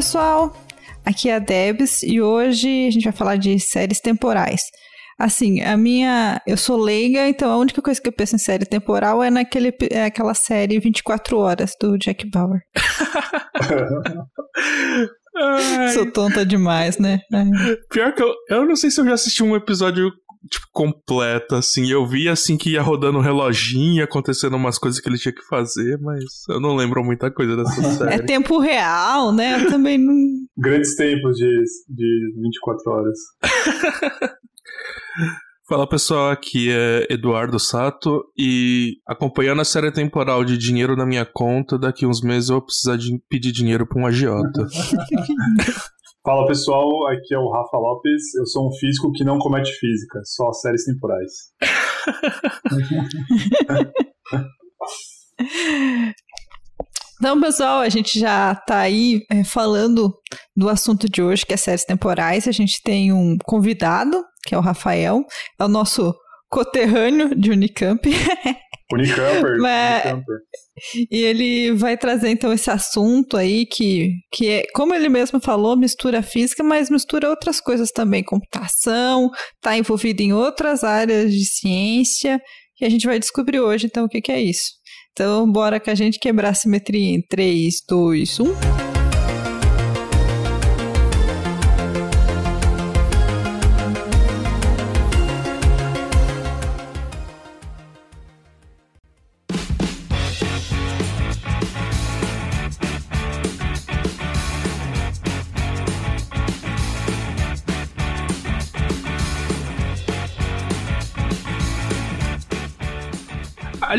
Pessoal, aqui é a Debs e hoje a gente vai falar de séries temporais. Assim, a minha. Eu sou leiga, então a única coisa que eu penso em série temporal é naquele, é aquela série 24 horas do Jack Bauer. sou tonta demais, né? Pior que eu, eu não sei se eu já assisti um episódio tipo, completo, assim. Eu vi, assim, que ia rodando um reloginho, acontecendo umas coisas que ele tinha que fazer, mas eu não lembro muita coisa dessa série. É tempo real, né? Eu também não... Grandes tempos de, de 24 horas. Fala pessoal, aqui é Eduardo Sato e acompanhando a série temporal de dinheiro na minha conta, daqui uns meses eu vou precisar de pedir dinheiro para um agiota. Fala pessoal, aqui é o Rafa Lopes, eu sou um físico que não comete física, só séries temporais. Então, pessoal, a gente já tá aí é, falando do assunto de hoje, que é séries temporais. A gente tem um convidado, que é o Rafael, é o nosso coterrâneo de Unicamp. Unicamper, Mas... Unicamper. E ele vai trazer então esse assunto aí que, que é, como ele mesmo falou, mistura física, mas mistura outras coisas também, computação, está envolvido em outras áreas de ciência, que a gente vai descobrir hoje então o que, que é isso. Então, bora que a gente quebrar a simetria em 3, 2, 1.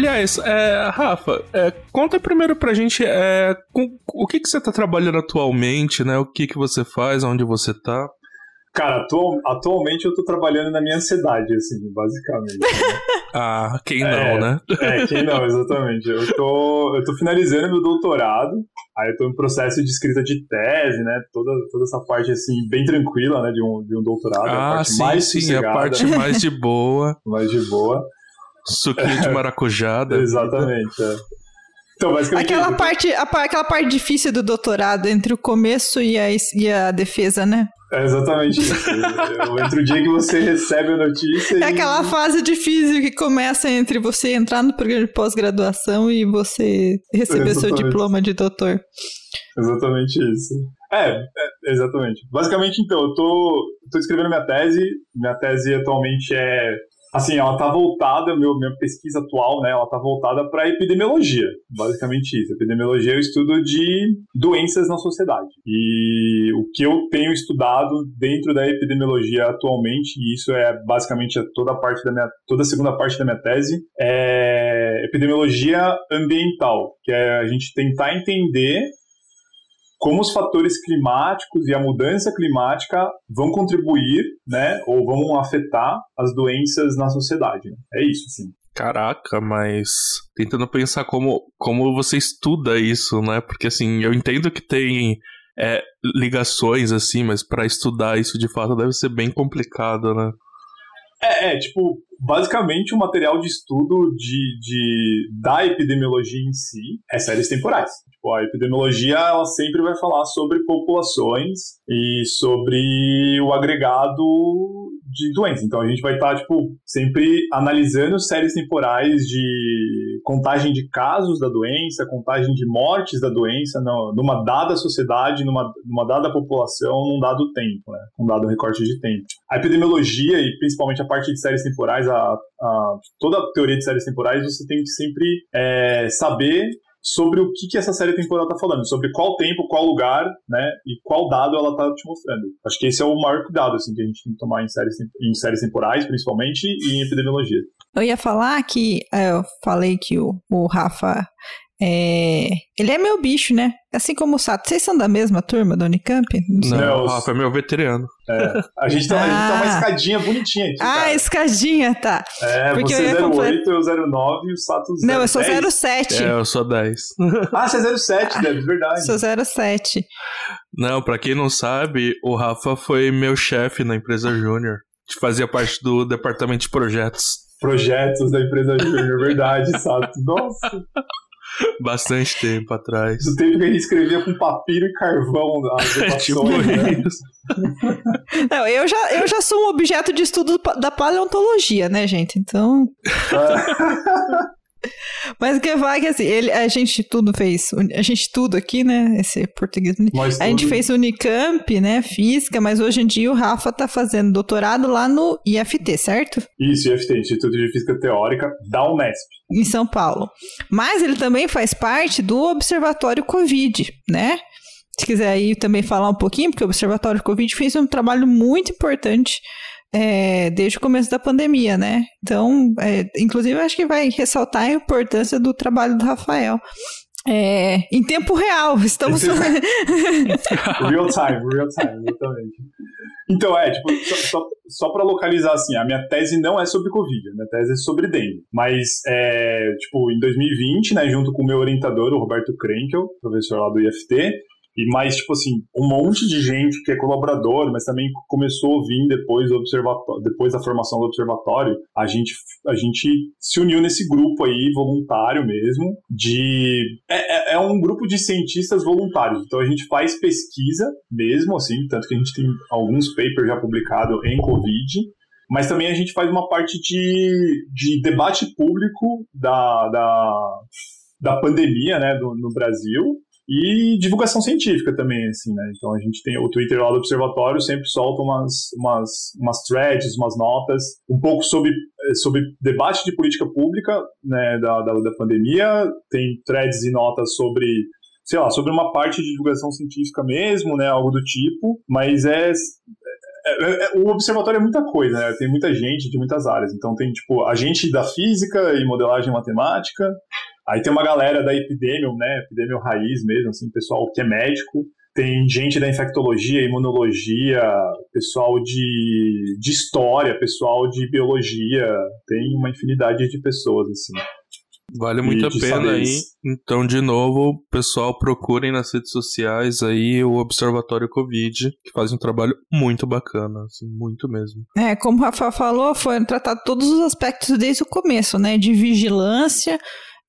Aliás, é, Rafa, é, conta primeiro pra gente é, com, o que, que você tá trabalhando atualmente, né? O que, que você faz, onde você tá. Cara, atual, atualmente eu tô trabalhando na minha ansiedade, assim, basicamente. Né? ah, quem não, é, né? É, quem não, exatamente. Eu tô, eu tô finalizando meu doutorado, aí eu tô em processo de escrita de tese, né? Toda, toda essa parte, assim, bem tranquila, né, de um, de um doutorado. Ah, a parte sim, mais sim, a parte mais de boa. mais de boa. Suquinho de maracujá. Exatamente, é. Então, basicamente. Aquela parte, a, aquela parte difícil do doutorado, entre o começo e a, e a defesa, né? É exatamente isso. entre o dia que você recebe a notícia. É e... aquela fase difícil que começa entre você entrar no programa de pós-graduação e você receber exatamente. seu diploma de doutor. Exatamente isso. É, é, exatamente. Basicamente, então, eu tô, tô escrevendo minha tese. Minha tese atualmente é assim, ela tá voltada, meu, minha pesquisa atual, né, ela tá voltada para epidemiologia, basicamente isso. Epidemiologia é o estudo de doenças na sociedade. E o que eu tenho estudado dentro da epidemiologia atualmente, e isso é basicamente toda a parte da minha, toda a segunda parte da minha tese, é epidemiologia ambiental, que é a gente tentar entender como os fatores climáticos e a mudança climática vão contribuir, né, ou vão afetar as doenças na sociedade. É isso, sim. Caraca, mas tentando pensar como, como você estuda isso, né? Porque assim, eu entendo que tem é, ligações assim, mas para estudar isso de fato deve ser bem complicado, né? É, é, tipo, basicamente o material de estudo de, de, da epidemiologia em si é séries temporais. Tipo, a epidemiologia ela sempre vai falar sobre populações e sobre o agregado de doenças. Então a gente vai estar, tipo, sempre analisando séries temporais de contagem de casos da doença, contagem de mortes da doença numa dada sociedade, numa, numa dada população, num dado tempo, né? Um dado recorte de tempo. A epidemiologia, e principalmente a parte de séries temporais, a, a toda a teoria de séries temporais, você tem que sempre é, saber sobre o que, que essa série temporal está falando, sobre qual tempo, qual lugar, né, e qual dado ela está te mostrando. Acho que esse é o maior cuidado, assim, que a gente tem que tomar em séries, em séries temporais, principalmente, e em epidemiologia. Eu ia falar que, é, eu falei que o, o Rafa é... Ele é meu bicho, né? Assim como o Sato. Vocês são da mesma turma da Unicamp? Não, Não o Rafa é meu veterano. É. A, gente tá, ah. a gente tá uma ah. escadinha bonitinha aqui. Ah, cara. escadinha, tá. É, Porque você é 08, eu 09 e o Sato 0. Não, eu sou 10. 07. É, eu sou 10. ah, você é 07, deve, verdade. Sou 07. Não, pra quem não sabe, o Rafa foi meu chefe na empresa Júnior. Fazia parte do departamento de projetos. Projetos da empresa Júnior, verdade, Sato. Nossa. Bastante tempo atrás. Do tempo que a gente escrevia com papiro e carvão as É tipo né? Não, eu já, eu já sou um objeto de estudo da paleontologia, né, gente? Então. Mas o que vai que assim, ele, a gente tudo fez. A gente tudo aqui, né? Esse português. Nós A gente fez Unicamp, né? Física, mas hoje em dia o Rafa tá fazendo doutorado lá no IFT, certo? Isso, IFT, Instituto de Física Teórica, da Unesp. Em São Paulo. Mas ele também faz parte do Observatório Covid, né? Se quiser aí também falar um pouquinho, porque o Observatório Covid fez um trabalho muito importante é, desde o começo da pandemia, né? Então, é, inclusive, acho que vai ressaltar a importância do trabalho do Rafael. É, em tempo real, estamos. Real time, real time, exatamente. Então, é, tipo, só, só, só pra localizar, assim, a minha tese não é sobre Covid, a minha tese é sobre dengue. Mas, é, tipo, em 2020, né, junto com o meu orientador, o Roberto Krenkel, professor lá do IFT, e mais, tipo assim, um monte de gente que é colaborador, mas também começou a vir depois do observatório, depois da formação do observatório, a gente, a gente se uniu nesse grupo aí, voluntário mesmo, de... É, é, é um grupo de cientistas voluntários, então a gente faz pesquisa mesmo, assim, tanto que a gente tem alguns papers já publicados em Covid, mas também a gente faz uma parte de, de debate público da, da, da pandemia, né, do, no Brasil, e divulgação científica também, assim, né? Então a gente tem o Twitter lá do Observatório, sempre solta umas, umas, umas threads, umas notas, um pouco sobre, sobre debate de política pública, né, da, da, da pandemia, tem threads e notas sobre sei lá, sobre uma parte de divulgação científica mesmo, né, algo do tipo, mas é, é, é, o observatório é muita coisa, né? Tem muita gente de muitas áreas. Então tem tipo a gente da física e modelagem matemática, Aí tem uma galera da Epidemium, né? Epidemium raiz mesmo, assim, pessoal que é médico. Tem gente da infectologia, imunologia, pessoal de, de história, pessoal de biologia. Tem uma infinidade de pessoas, assim. Vale muito a pena aí. Então, de novo, pessoal, procurem nas redes sociais aí o Observatório Covid, que faz um trabalho muito bacana, assim, muito mesmo. É, como o Rafa falou, foi tratado todos os aspectos desde o começo, né? De vigilância,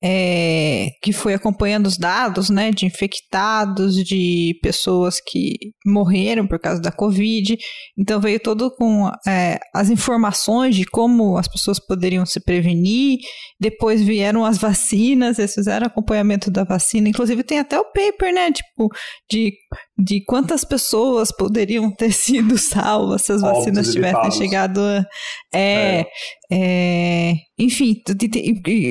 é, que foi acompanhando os dados, né? De infectados, de pessoas que morreram por causa da Covid. Então veio todo com é, as informações de como as pessoas poderiam se prevenir. Depois vieram as vacinas, eles fizeram acompanhamento da vacina. Inclusive tem até o paper, né? Tipo, de, de quantas pessoas poderiam ter sido salvas se as vacinas tivessem chegado. a- É, é, enfim,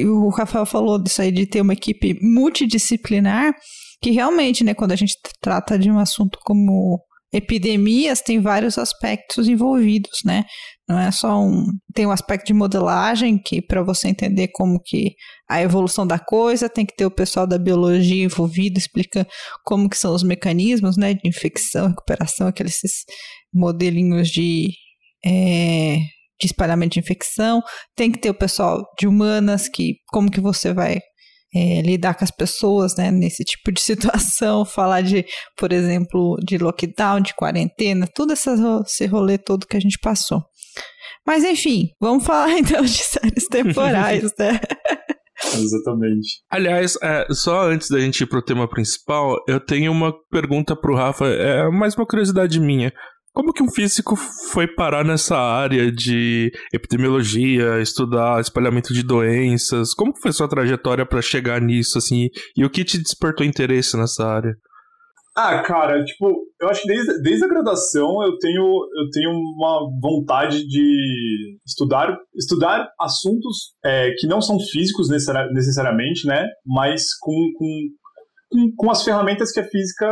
o Rafael falou disso aí de ter uma equipe multidisciplinar, que realmente, né, quando a gente trata de um assunto como epidemias, tem vários aspectos envolvidos, né? Não é só um. Tem um aspecto de modelagem, que para você entender como que a evolução da coisa, tem que ter o pessoal da biologia envolvido, explica como que são os mecanismos, né, de infecção, recuperação, aqueles modelinhos de. é, de espalhamento de infecção, tem que ter o pessoal de humanas, que como que você vai é, lidar com as pessoas, né, nesse tipo de situação, falar de, por exemplo, de lockdown, de quarentena, tudo essa, esse rolê todo que a gente passou. Mas enfim, vamos falar então de séries temporais, né? Exatamente. Aliás, é, só antes da gente ir pro tema principal, eu tenho uma pergunta pro Rafa, é mais uma curiosidade minha. Como que um físico foi parar nessa área de epidemiologia, estudar espalhamento de doenças? Como foi sua trajetória para chegar nisso, assim? E o que te despertou interesse nessa área? Ah, cara, tipo, eu acho que desde, desde a graduação eu tenho, eu tenho uma vontade de estudar, estudar assuntos é, que não são físicos necessari- necessariamente, né? Mas com, com, com, com as ferramentas que a física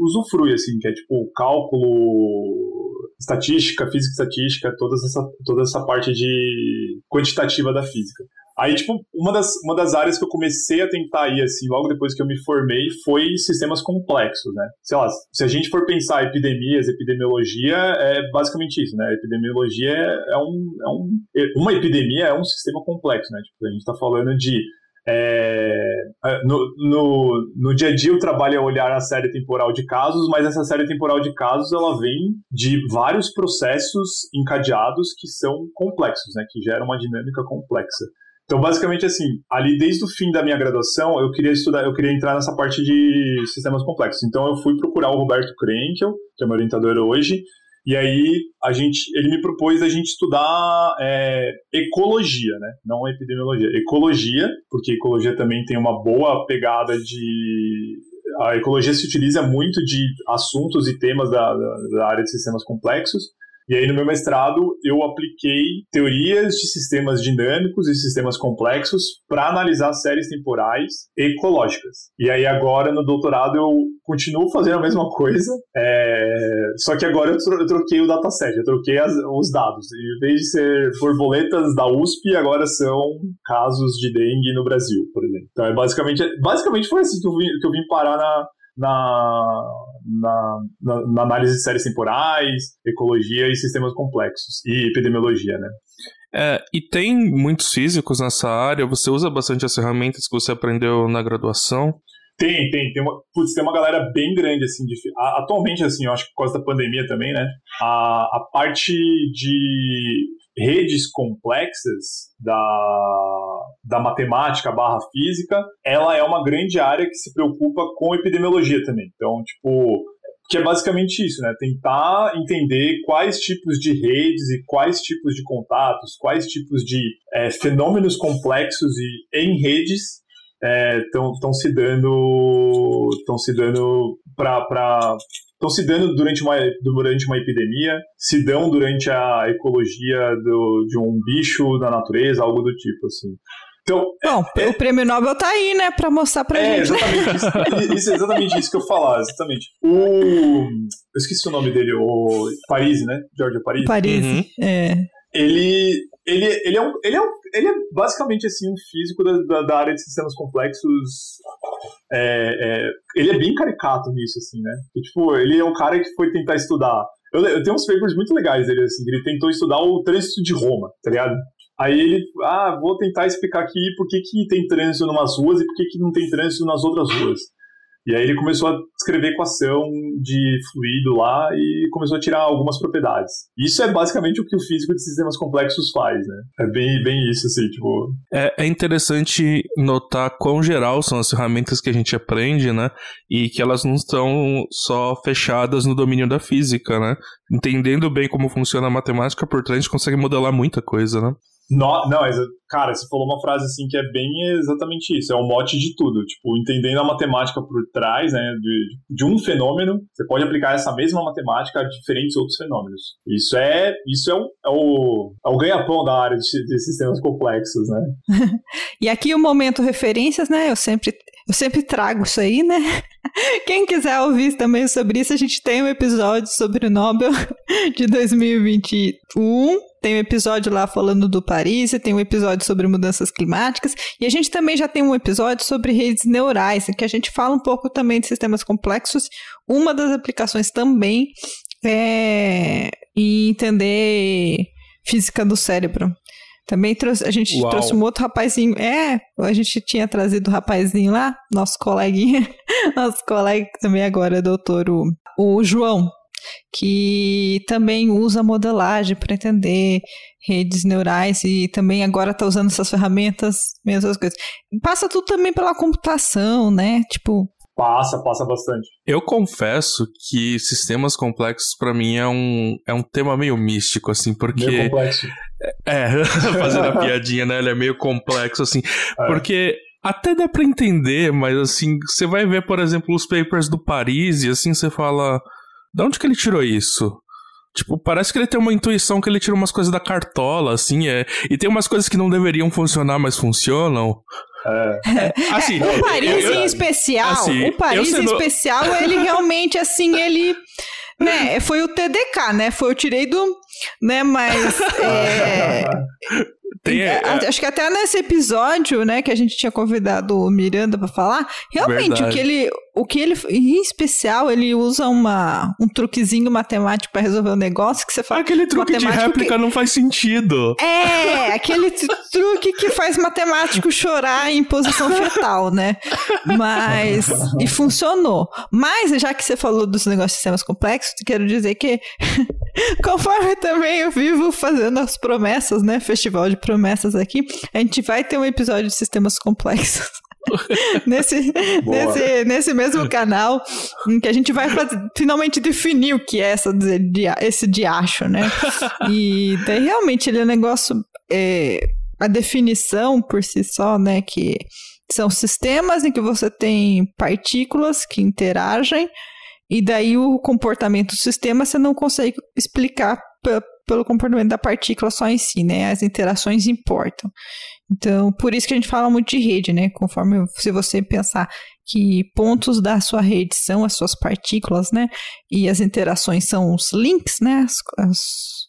usufrui, assim, que é tipo cálculo, estatística, física estatística, toda essa, toda essa parte de quantitativa da física. Aí, tipo, uma das, uma das áreas que eu comecei a tentar ir, assim, logo depois que eu me formei, foi sistemas complexos, né? Sei lá, se a gente for pensar epidemias, epidemiologia, é basicamente isso, né? Epidemiologia é, um, é um... Uma epidemia é um sistema complexo, né? Tipo, a gente tá falando de... é, no, no, no dia a dia o trabalho é olhar a série temporal de casos, mas essa série temporal de casos ela vem de vários processos encadeados que são complexos, né? Que geram uma dinâmica complexa. Então, basicamente, assim, ali desde o fim da minha graduação, eu queria estudar, eu queria entrar nessa parte de sistemas complexos. Então, eu fui procurar o Roberto Krenkel, que é meu orientador hoje, e aí a gente, ele me propôs a gente estudar é, ecologia, né? Não epidemiologia, ecologia, porque ecologia também tem uma boa pegada de a ecologia se utiliza muito de assuntos e temas da, da, da área de sistemas complexos. E aí, no meu mestrado, eu apliquei teorias de sistemas dinâmicos e sistemas complexos para analisar séries temporais ecológicas. E aí, agora, no doutorado, eu continuo fazendo a mesma coisa, é... só que agora eu troquei o dataset, eu troquei as, os dados. Em vez de ser borboletas da USP, agora são casos de dengue no Brasil, por exemplo. Então, é basicamente, basicamente foi assim que eu vim, que eu vim parar na, na, na, na, na, análise de séries temporais, ecologia e sistemas complexos, e epidemiologia, né? É, e tem muitos físicos nessa área, você usa bastante as ferramentas que você aprendeu na graduação? Tem, tem, tem uma, putz, tem uma galera bem grande, assim, de, atualmente, assim, eu acho que por causa da pandemia também, né, a, a parte de redes complexas da, da matemática barra física, ela é uma grande área que se preocupa com epidemiologia também. Então, tipo, que é basicamente isso, né? Tentar entender quais tipos de redes e quais tipos de contatos, quais tipos de é, fenômenos complexos e em redes estão é, se dando estão se dando para estão se dando durante uma, durante uma epidemia, se dão durante a ecologia do, de um bicho da natureza, algo do tipo, assim. Então, Bom, é, o prêmio Nobel tá aí, né, pra mostrar pra é, gente. Exatamente isso, isso, é exatamente isso que eu falar, exatamente. O. Eu esqueci o nome dele, o Paris, né? Giorgio Paris. Paris, uhum. é. Ele, ele, ele, é um, ele, é um, ele é basicamente assim, um físico da, da, da área de sistemas complexos. É, é, ele é bem caricato nisso, assim, né? E, tipo, ele é um cara que foi tentar estudar. Eu, eu tenho uns papers muito legais dele, assim, ele tentou estudar o trânsito de Roma, tá ligado? Aí ele, ah, vou tentar explicar aqui por que, que tem trânsito em umas ruas e por que, que não tem trânsito nas outras ruas. E aí ele começou a escrever equação de fluido lá e começou a tirar algumas propriedades. Isso é basicamente o que o físico de sistemas complexos faz, né? É bem, bem isso, assim, tipo... É, é interessante notar quão geral são as ferramentas que a gente aprende, né? E que elas não estão só fechadas no domínio da física, né? Entendendo bem como funciona a matemática por trás, a gente consegue modelar muita coisa, né? No, não, cara, você falou uma frase assim que é bem exatamente isso, é o mote de tudo. Tipo, entendendo a matemática por trás, né, de, de um fenômeno, você pode aplicar essa mesma matemática a diferentes outros fenômenos. Isso é, isso é, o, é o, é o ganha-pão da área de, de sistemas complexos, né? e aqui o momento referências, né? Eu sempre, eu sempre trago isso aí, né? Quem quiser ouvir também sobre isso, a gente tem um episódio sobre o Nobel de 2021 tem um episódio lá falando do Paris, tem um episódio sobre mudanças climáticas, e a gente também já tem um episódio sobre redes neurais, em que a gente fala um pouco também de sistemas complexos. Uma das aplicações também é entender física do cérebro. Também trouxe, a gente Uau. trouxe um outro rapazinho. É, a gente tinha trazido o rapazinho lá, nosso coleguinha, nosso colega também agora é doutor, o, o João que também usa modelagem para entender redes neurais e também agora está usando essas ferramentas, mesmas coisas. Passa tudo também pela computação, né? Tipo. Passa, passa bastante. Eu confesso que sistemas complexos para mim é um, é um tema meio místico, assim, porque. Meio complexo. É, fazendo a piadinha, né? Ele é meio complexo, assim. É. Porque até dá para entender, mas assim, você vai ver, por exemplo, os papers do Paris e assim você fala. De onde que ele tirou isso? Tipo, parece que ele tem uma intuição que ele tira umas coisas da cartola, assim, é. E tem umas coisas que não deveriam funcionar, mas funcionam. É. é assim, o Paris eu, eu, em especial, assim, o Paris em especial, ele realmente, assim, ele. Né, foi o TDK, né? Foi, eu tirei do. Né, mas. É, Tem, é, é, acho que até nesse episódio, né, que a gente tinha convidado o Miranda para falar, realmente o que ele, o que ele, em especial, ele usa uma, um truquezinho matemático para resolver o um negócio que você fala. Aquele truque de réplica que... não faz sentido. É, aquele truque que faz matemático chorar em posição fetal, né? Mas e funcionou. Mas já que você falou dos negócios de sistemas complexos, quero dizer que Conforme também eu vivo fazendo as promessas, né? Festival de promessas aqui, a gente vai ter um episódio de sistemas complexos. nesse, nesse, nesse mesmo canal, em que a gente vai finalmente definir o que é essa, esse diacho, né? E daí realmente ele é um negócio. É, a definição por si só, né? Que são sistemas em que você tem partículas que interagem, e daí o comportamento do sistema você não consegue explicar pelo comportamento da partícula só em si, né? As interações importam. Então, por isso que a gente fala muito de rede, né? Conforme se você pensar que pontos da sua rede são as suas partículas, né? E as interações são os links, né? As, as,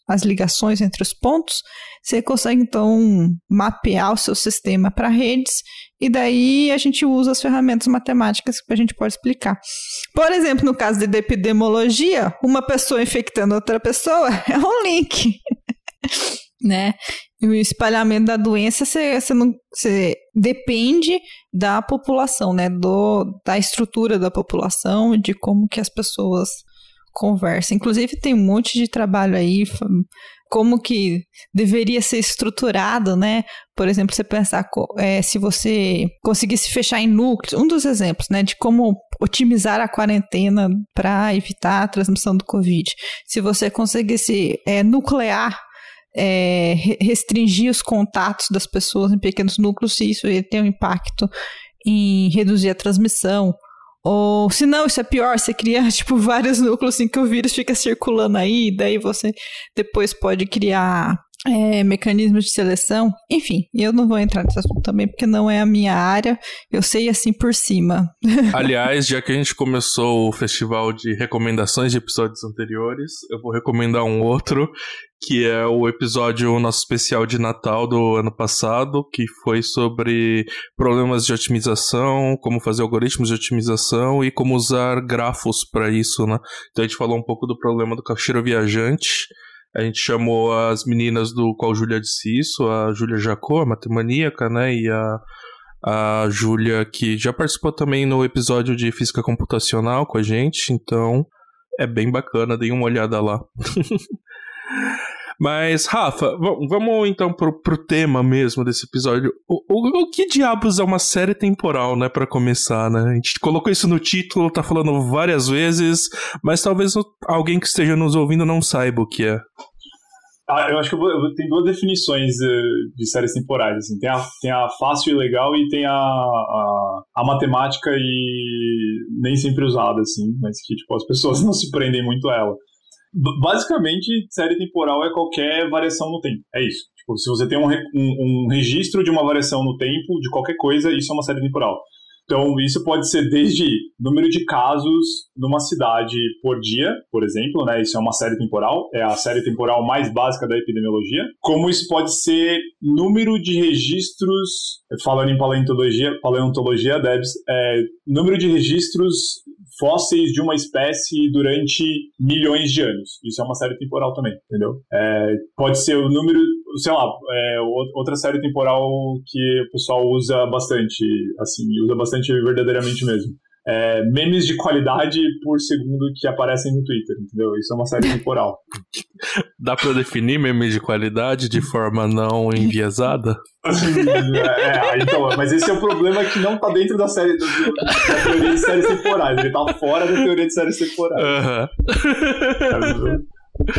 as ligações entre os pontos. Você consegue então mapear o seu sistema para redes e daí a gente usa as ferramentas matemáticas que a gente pode explicar. Por exemplo, no caso de epidemiologia, uma pessoa infectando outra pessoa é um link. Né? E o espalhamento da doença você, você não, você depende da população, né? Do, da estrutura da população, de como que as pessoas conversam. Inclusive tem um monte de trabalho aí como que deveria ser estruturado, né? Por exemplo, você pensar é, se você conseguisse fechar em núcleos, um dos exemplos, né, de como otimizar a quarentena para evitar a transmissão do Covid. Se você conseguisse é, nuclear é, restringir os contatos das pessoas em pequenos núcleos, se isso ia ter um impacto em reduzir a transmissão. Ou se não, isso é pior, você cria tipo vários núcleos em que o vírus fica circulando aí, daí você depois pode criar é, mecanismos de seleção. Enfim, eu não vou entrar nesse assunto também, porque não é a minha área. Eu sei assim por cima. Aliás, já que a gente começou o festival de recomendações de episódios anteriores, eu vou recomendar um outro, que é o episódio nosso especial de Natal do ano passado, que foi sobre problemas de otimização, como fazer algoritmos de otimização e como usar grafos para isso, né? Então a gente falou um pouco do problema do caixeiro viajante a gente chamou as meninas do qual Júlia disse isso, a Júlia Jacó, a matemaníaca, né? E a, a Júlia, que já participou também no episódio de Física Computacional com a gente, então é bem bacana, dei uma olhada lá. Mas, Rafa, vamos então pro, pro tema mesmo desse episódio. O, o, o, que diabos é uma série temporal, né, para começar, né? A gente colocou isso no título, tá falando várias vezes, mas talvez alguém que esteja nos ouvindo não saiba o que é. Ah, eu acho que eu vou, tenho duas definições uh, de séries temporais. Assim. Tem, a, tem a fácil e legal e tem a, a, a, matemática e nem sempre usada, assim, mas que tipo, as pessoas não se prendem muito a ela. Basicamente, série temporal é qualquer variação no tempo. É isso. Tipo, se você tem um, um, um registro de uma variação no tempo de qualquer coisa, isso é uma série temporal. Então, isso pode ser desde número de casos numa cidade por dia, por exemplo, né? Isso é uma série temporal, é a série temporal mais básica da epidemiologia. Como isso pode ser número de registros, falando em paleontologia, paleontologia, Debs, é, número de registros fósseis de uma espécie durante milhões de anos. Isso é uma série temporal também, entendeu? É, pode ser o número, sei lá, é, outra série temporal que o pessoal usa bastante, assim, usa bastante verdadeiramente mesmo é, memes de qualidade por segundo que aparecem no Twitter, entendeu? Isso é uma série temporal. Dá pra definir memes de qualidade de forma não enviesada? é, então, mas esse é o problema que não tá dentro da série da, da teoria de séries temporais, ele tá fora da teoria de séries temporais. Uhum.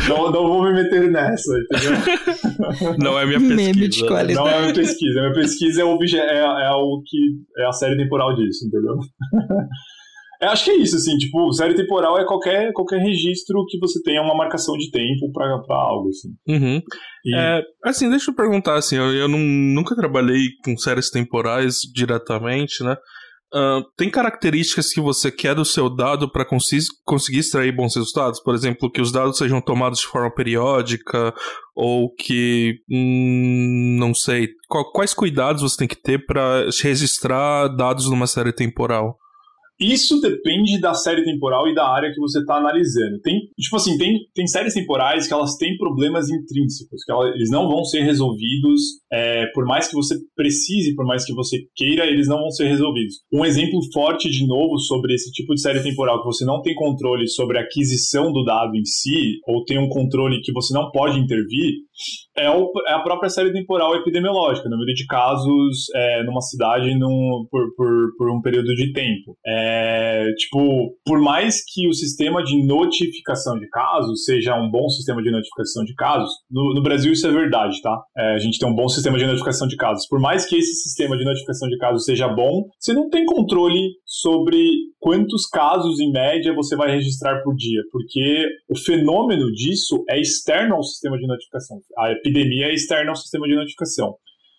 Não, não vou me meter nessa, entendeu? Não é minha pesquisa. Meme. Não é minha pesquisa. Minha pesquisa é o, é, é o que é a série temporal disso, entendeu? Eu acho que é isso, assim, tipo, série temporal é qualquer, qualquer registro que você tenha uma marcação de tempo pra, pra algo, assim. Uhum. E... É, assim, deixa eu perguntar, assim, eu, eu não, nunca trabalhei com séries temporais diretamente, né? Uh, tem características que você quer do seu dado para conseguir extrair bons resultados? Por exemplo, que os dados sejam tomados de forma periódica ou que, hum, não sei, quais cuidados você tem que ter para registrar dados numa série temporal? Isso depende da série temporal e da área que você está analisando. Tem, tipo assim, tem, tem séries temporais que elas têm problemas intrínsecos, que elas, eles não vão ser resolvidos, é, por mais que você precise, por mais que você queira, eles não vão ser resolvidos. Um exemplo forte, de novo, sobre esse tipo de série temporal, que você não tem controle sobre a aquisição do dado em si, ou tem um controle que você não pode intervir, é, o, é a própria série temporal epidemiológica, número de casos é, numa cidade num, por, por, por, um período de tempo. É, tipo, por mais que o sistema de notificação de casos seja um bom sistema de notificação de casos, no, no Brasil isso é verdade, tá? É, a gente tem um bom sistema de notificação de casos. Por mais que esse sistema de notificação de casos seja bom, você não tem controle sobre quantos casos em média você vai registrar por dia, porque o fenômeno disso é externo ao sistema de notificação. A epidemia é externa ao sistema de notificação.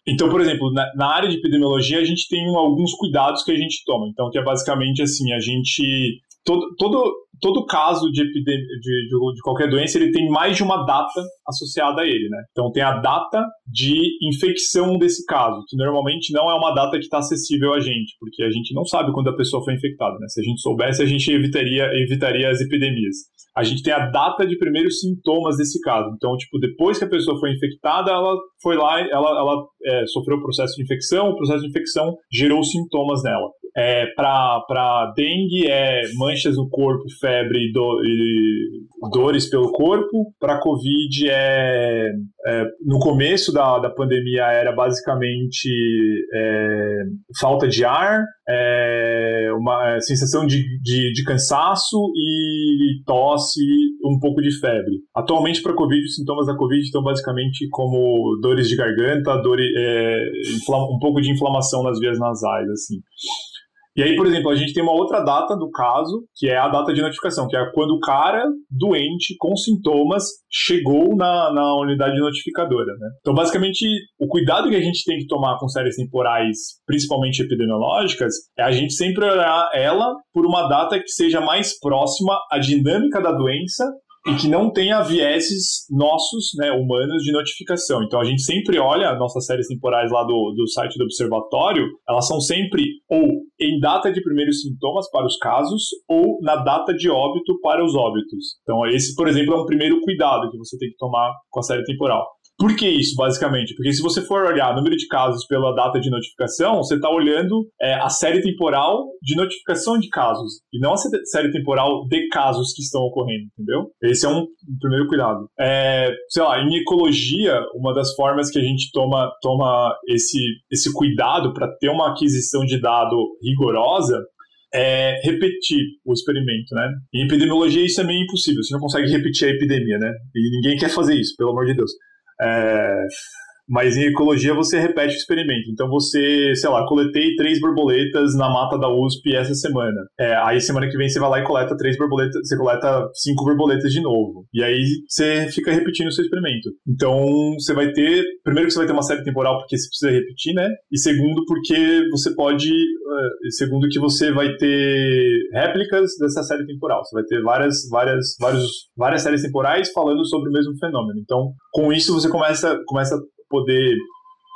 Então, por exemplo, na, na, área de epidemiologia, a gente tem alguns cuidados que a gente toma. Então, que é basicamente assim, a gente... Todo, todo, todo caso de, de, de, de, qualquer doença, ele tem mais de uma data associada a ele, né? Então, tem a data de infecção desse caso, que normalmente não é uma data que está acessível a gente, porque a gente não sabe quando a pessoa foi infectada, né? Se a gente soubesse, a gente evitaria, evitaria as epidemias a gente tem a data de primeiros sintomas desse caso. Então, tipo, depois que a pessoa foi infectada, ela foi lá, ela, ela é, sofreu o processo de infecção, o processo de infecção gerou sintomas nela. É, para dengue é manchas no corpo, febre do, e dores pelo corpo. Para Covid é, é, no começo da, da pandemia era basicamente é, falta de ar, é, uma é, sensação de, de, de, cansaço e tosse, um pouco de febre. Atualmente para Covid os sintomas da Covid estão basicamente como dores de garganta, dor, é, um pouco de inflamação nas vias nasais, assim. E aí, por exemplo, a gente tem uma outra data do caso, que é a data de notificação, que é quando o cara doente com sintomas chegou na, na unidade notificadora. Né? Então, basicamente, o cuidado que a gente tem que tomar com séries temporais, principalmente epidemiológicas, é a gente sempre olhar ela por uma data que seja mais próxima à dinâmica da doença e que não tenha vieses nossos, né, humanos, de notificação. Então a gente sempre olha nossas séries temporais lá do, do site do observatório, elas são sempre ou em data de primeiros sintomas para os casos ou na data de óbito para os óbitos. Então esse, por exemplo, é um primeiro cuidado que você tem que tomar com a série temporal. Por que isso, basicamente? Porque se você for olhar o número de casos pela data de notificação, você está olhando é, a série temporal de notificação de casos, e não a série temporal de casos que estão ocorrendo, entendeu? Esse é um, um primeiro cuidado. É, sei lá, em ecologia, uma das formas que a gente toma, toma esse, esse cuidado para ter uma aquisição de dado rigorosa é repetir o experimento, né? Em epidemiologia isso é meio impossível, você não consegue repetir a epidemia, né? E ninguém quer fazer isso, pelo amor de Deus. É, mas em ecologia você repete o experimento. Então você, sei lá, coletei três borboletas na mata da USP essa semana. É, aí semana que vem você vai lá e coleta três borboletas, você coleta cinco borboletas de novo. E aí você fica repetindo o seu experimento. Então você vai ter, primeiro que você vai ter uma série temporal porque você precisa repetir, né? E segundo porque você pode, uh, segundo que você vai ter réplicas dessa série temporal. Você vai ter várias, várias, vários, várias séries temporais falando sobre o mesmo fenômeno. Então com isso você começa, começa poder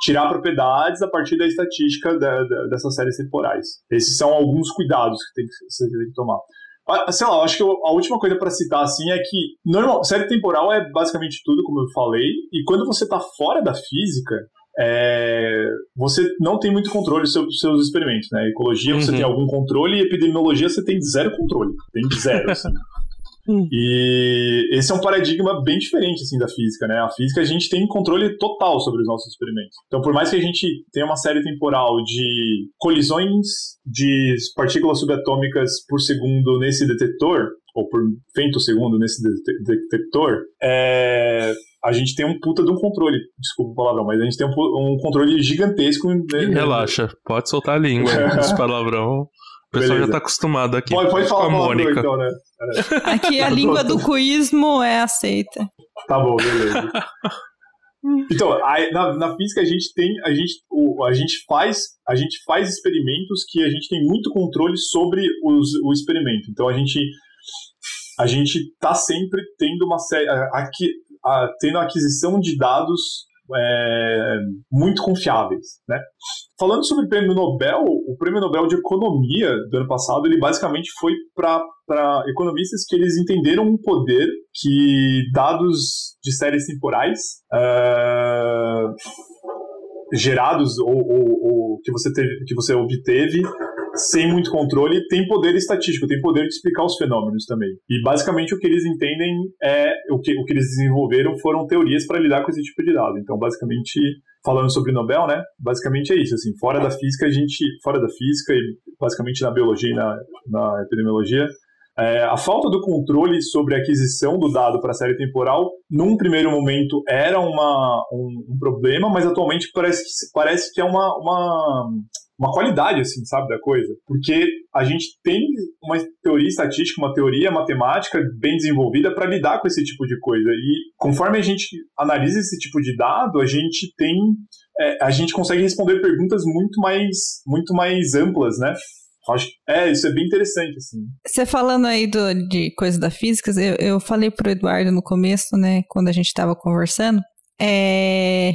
tirar propriedades a partir da estatística da, da, dessas séries temporais. Esses são alguns cuidados que, tem que você tem que tomar. Ah, sei lá, eu acho que a última coisa para citar assim é que normal, série temporal é basicamente tudo, como eu falei, e quando você está fora da física, é, você não tem muito controle sobre os seus experimentos, né? Ecologia uhum. você tem algum controle e epidemiologia você tem zero controle, tem zero, assim. Hum. E esse é um paradigma bem diferente assim da física, né? A física a gente tem controle total sobre os nossos experimentos. Então, por mais que a gente tenha uma série temporal de colisões de partículas subatômicas por segundo nesse detector, ou por femtosegundo nesse detector, é, a gente tem um puta de um controle. Desculpa o palavrão, mas a gente tem um, um controle gigantesco. Né? Relaxa, pode soltar a língua. esse palavrão. O pessoal Beleza. já tá acostumado aqui pode, pode falar com a Mônica. Então, né? Aqui a língua do cuísmo é aceita. Tá bom, beleza. Então, a, na, na, física a gente tem, a gente, o, a gente faz, a gente faz experimentos que a gente tem muito controle sobre os, o experimento. Então a gente, a gente tá sempre tendo uma série, aqui, a, tendo aquisição de dados é, muito confiáveis, né? Falando sobre o prêmio Nobel, o prêmio Nobel de Economia do ano passado, ele basicamente foi para economistas que eles entenderam um poder que dados de séries temporais uh, gerados ou, ou, ou, que, você teve, que você obteve sem muito controle, tem poder estatístico, tem poder de explicar os fenômenos também. E basicamente o que eles entendem é o que, o que eles desenvolveram foram teorias para lidar com esse tipo de dado. Então, basicamente, falando sobre Nobel, né? Basicamente é isso. Assim, fora da física, a gente, fora da física e basicamente na biologia e na, na epidemiologia, é, a falta do controle sobre a aquisição do dado para a série temporal, num primeiro momento, era uma, um, um, problema, mas atualmente parece que, parece que é uma, uma, uma qualidade, assim, sabe, da coisa. Porque a gente tem uma teoria estatística, uma teoria matemática bem desenvolvida para lidar com esse tipo de coisa. E conforme a gente analisa esse tipo de dado, a gente tem. É, a gente consegue responder perguntas muito mais, muito mais amplas, né? É, isso é bem interessante, assim. Você falando aí do, de coisa da física, eu, eu falei pro Eduardo no começo, né, quando a gente estava conversando, é,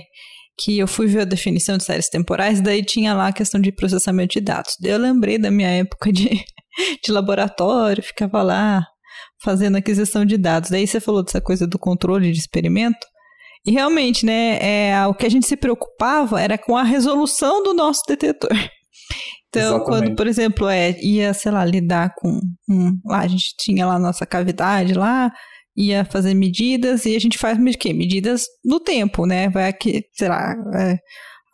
que eu fui ver a definição de séries temporais, daí tinha lá a questão de processamento de dados. Daí eu lembrei da minha época de, de laboratório, ficava lá fazendo aquisição de dados. Daí você falou dessa coisa do controle de experimento. E realmente, né, é, o que a gente se preocupava era com a resolução do nosso detetor. Então, Exatamente. quando, por exemplo, é, ia, sei lá, lidar com. Um, lá a gente tinha lá a nossa cavidade lá, ia fazer medidas, e a gente faz o quê? Medidas no tempo, né? Vai aqui, sei lá, é,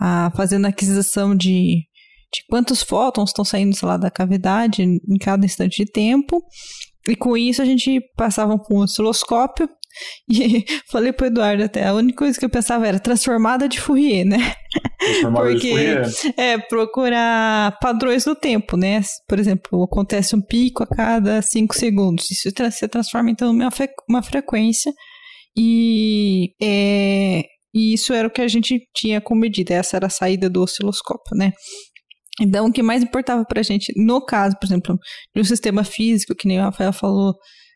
a, fazendo aquisição de, de quantos fótons estão saindo, sei lá, da cavidade em cada instante de tempo. E com isso a gente passava por um osciloscópio e falei pro Eduardo até, a única coisa que eu pensava era transformada de Fourier, né? Transformada Porque, de Fourier. É, procurar padrões do tempo, né? Por exemplo, acontece um pico a cada 5 segundos. Isso se transforma, então, em uma frequência. E, é, e isso era o que a gente tinha como medida. Essa era a saída do osciloscópio, né? Então, o que mais importava para a gente, no caso, por exemplo, de um sistema físico, que nem o Rafael falou,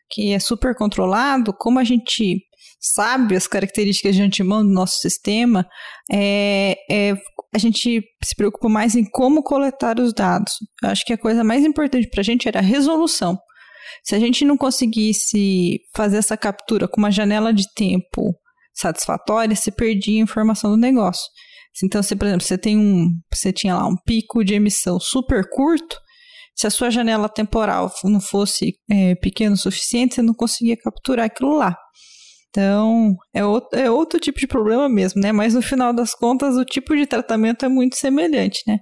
que é super controlado, como a gente sabe as características de antemão do nosso sistema, é, é, a gente se preocupa mais em como coletar os dados. Eu acho que a coisa mais importante para a gente era a resolução. Se a gente não conseguisse fazer essa captura com uma janela de tempo satisfatória, se perdia a informação do negócio. Então, se, por exemplo, você tem um, você tinha lá um pico de emissão super curto, se a sua janela temporal não fosse é, pequeno o suficiente, você não conseguia capturar aquilo lá. Então, é outro, é outro tipo de problema mesmo, né? Mas no final das contas, o tipo de tratamento é muito semelhante, né?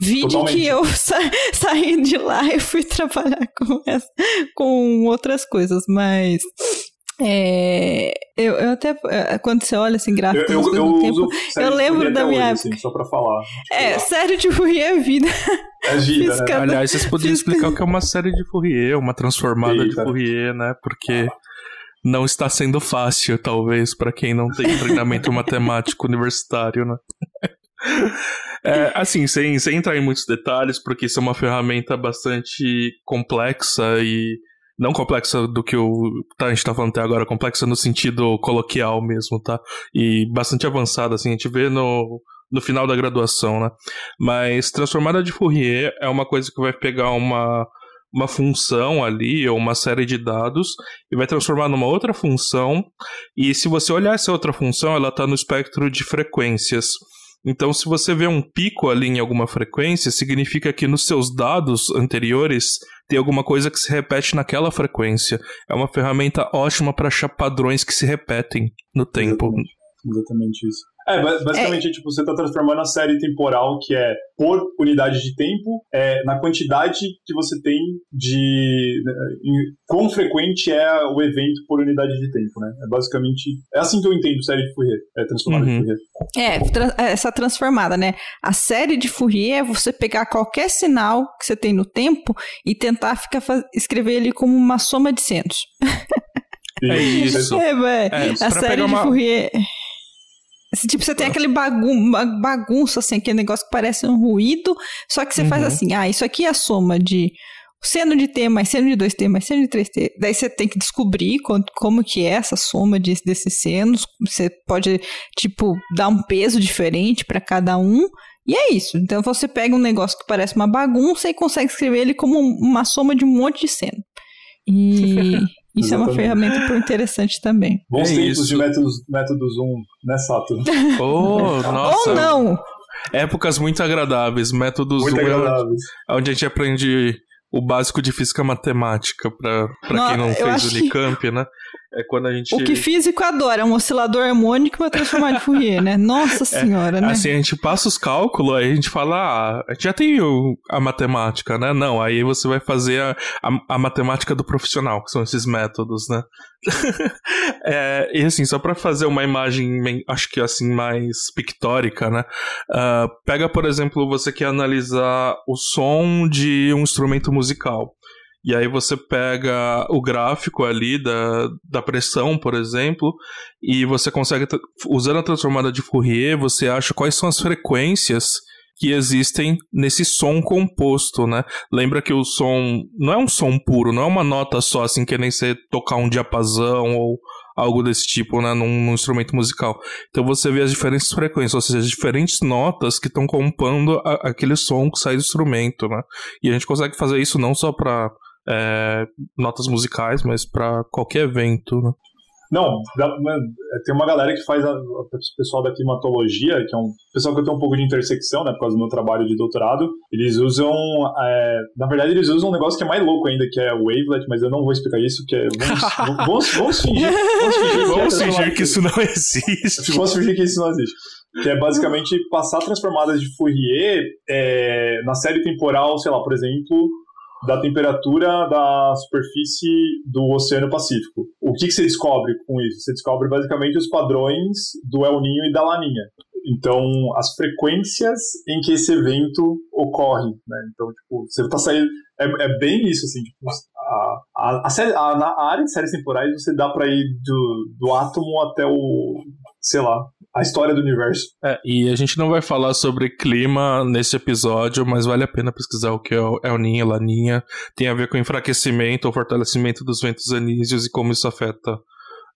Vide que eu sa saí de lá e fui trabalhar com, essa, com outras coisas, mas é, eu, eu até, é, quando você olha assim, gráficos eu, eu, eu tempo, eu lembro da minha hoje, época. Assim, só pra falar. É, série de Fourier é vida. É vida, né? Aliás, vocês poderiam explicar o que é uma série de Fourier, uma transformada Eita. de Fourier, né? Porque não está sendo fácil, talvez, para quem não tem treinamento matemático universitário, né? É, assim, sem, sem entrar em muitos detalhes, porque isso é uma ferramenta bastante complexa e não complexa do que o tá, a gente tá falando até agora, complexa no sentido coloquial mesmo, tá? E bastante avançada, assim, a gente vê no, no final da graduação, né? Mas transformada de Fourier é uma coisa que vai pegar uma, uma função ali, ou uma série de dados, e vai transformar numa outra função, e se você olhar essa outra função, ela está no espectro de frequências. Então, se você vê um pico ali em alguma frequência, significa que nos seus dados anteriores tem alguma coisa que se repete naquela frequência. É uma ferramenta ótima para achar padrões que se repetem no tempo. Exatamente, Exatamente isso. É, basicamente, é. tipo, você está transformando a série temporal, que é por unidade de tempo, é, na quantidade que você tem de. Né, em, quão frequente é o evento por unidade de tempo, né? É basicamente. É assim que eu entendo série de Fourier, é transformada uhum. de Fourier. É, tra é, essa transformada, né? A série de Fourier é você pegar qualquer sinal que você tem no tempo e tentar ficar escrever ele como uma soma de senos. É isso. É, é, a série de uma... Fourier. Tipo, você tem aquele bagun bagunça, assim, aquele negócio que parece um ruído, só que você uhum. faz assim, ah, isso aqui é a soma de seno de T mais seno de 2T mais seno de 3T. Daí você tem que descobrir como, que é essa soma de, desses senos. Você pode, tipo, dar um peso diferente para cada um E é isso. Então você pega um negócio que parece uma bagunça e consegue escrever ele como uma soma de um monte de cena. E isso é uma ferramenta interessante também. Bons é tempos isso. de métodos, métodos Zoom, né, Sato? Oh, nossa. Ou não! Épocas muito agradáveis, métodos muito Zoom, agradáveis. onde a gente aprende o básico de física matemática para quem não fez o Unicamp, que... né? É quando a gente. O que físico adora, é um oscilador harmônico para transformar de Fourier, né? Nossa é, senhora, é, né? Assim, a gente passa os cálculos, aí a gente fala, ah, a gente já tem o, a matemática, né? Não, aí você vai fazer a, a, a matemática do profissional, que são esses métodos, né? é, e assim, só para fazer uma imagem, acho que assim, mais pictórica, né? Uh, pega, por exemplo, você quer analisar o som de um instrumento musical. E aí você pega o gráfico ali da, da pressão, por exemplo, e você consegue, usando a transformada de Fourier, você acha quais são as frequências que existem nesse som composto, né? Lembra que o som não é um som puro, não é uma nota só, assim, que nem você tocar um diapasão ou algo desse tipo, né, num, num, instrumento musical. Então você vê as diferentes frequências, ou seja, as diferentes notas que estão compondo a, aquele som que sai do instrumento, né? E a gente consegue fazer isso não só para é, notas musicais, mas para qualquer evento, né? Não, tem uma galera que faz, o pessoal da climatologia, que é um pessoal que eu tenho um pouco de intersecção, né, por causa do meu trabalho de doutorado, eles usam, é, na verdade eles usam um negócio que é mais louco ainda, que é wavelet, mas eu não vou explicar isso, que é, vamos, vamos, vamos fingir, vamos fingir, que, fingir que isso não existe. Vamos fingir que isso não existe. Que é basicamente passar transformadas de Fourier é, na série temporal, sei lá, por exemplo, da temperatura da superfície do Oceano Pacífico. O que, que você descobre com isso? Você descobre basicamente os padrões do El Ninho e da Laninha. Então, as frequências em que esse evento ocorre, né? Então, tipo, você está saindo... É, é, bem isso, assim, tipo, a, a, a, série, a, na área de séries temporais você dá para ir do, do átomo até o, sei lá, a história do universo. É, e a gente não vai falar sobre clima nesse episódio, mas vale a pena pesquisar o que é o El Ninho, Laninha. Tem a ver com enfraquecimento ou fortalecimento dos ventos anísios e como isso afeta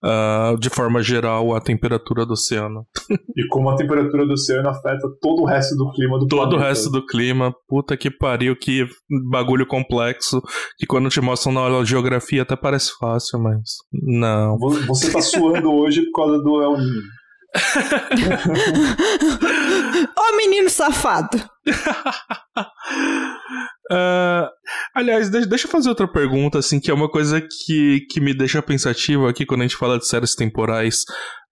uh, de forma geral a temperatura do oceano. e como a temperatura do oceano afeta todo o resto do clima do todo planeta. Todo o resto do clima. Puta que pariu, que bagulho complexo. Que quando te mostram na aula de geografia até parece fácil, mas não. Você tá suando hoje por causa do El Ninho. Ó, menino safado. uh, aliás, deixa eu fazer outra pergunta, assim, que é uma coisa que, que me deixa pensativo aqui quando a gente fala de séries temporais.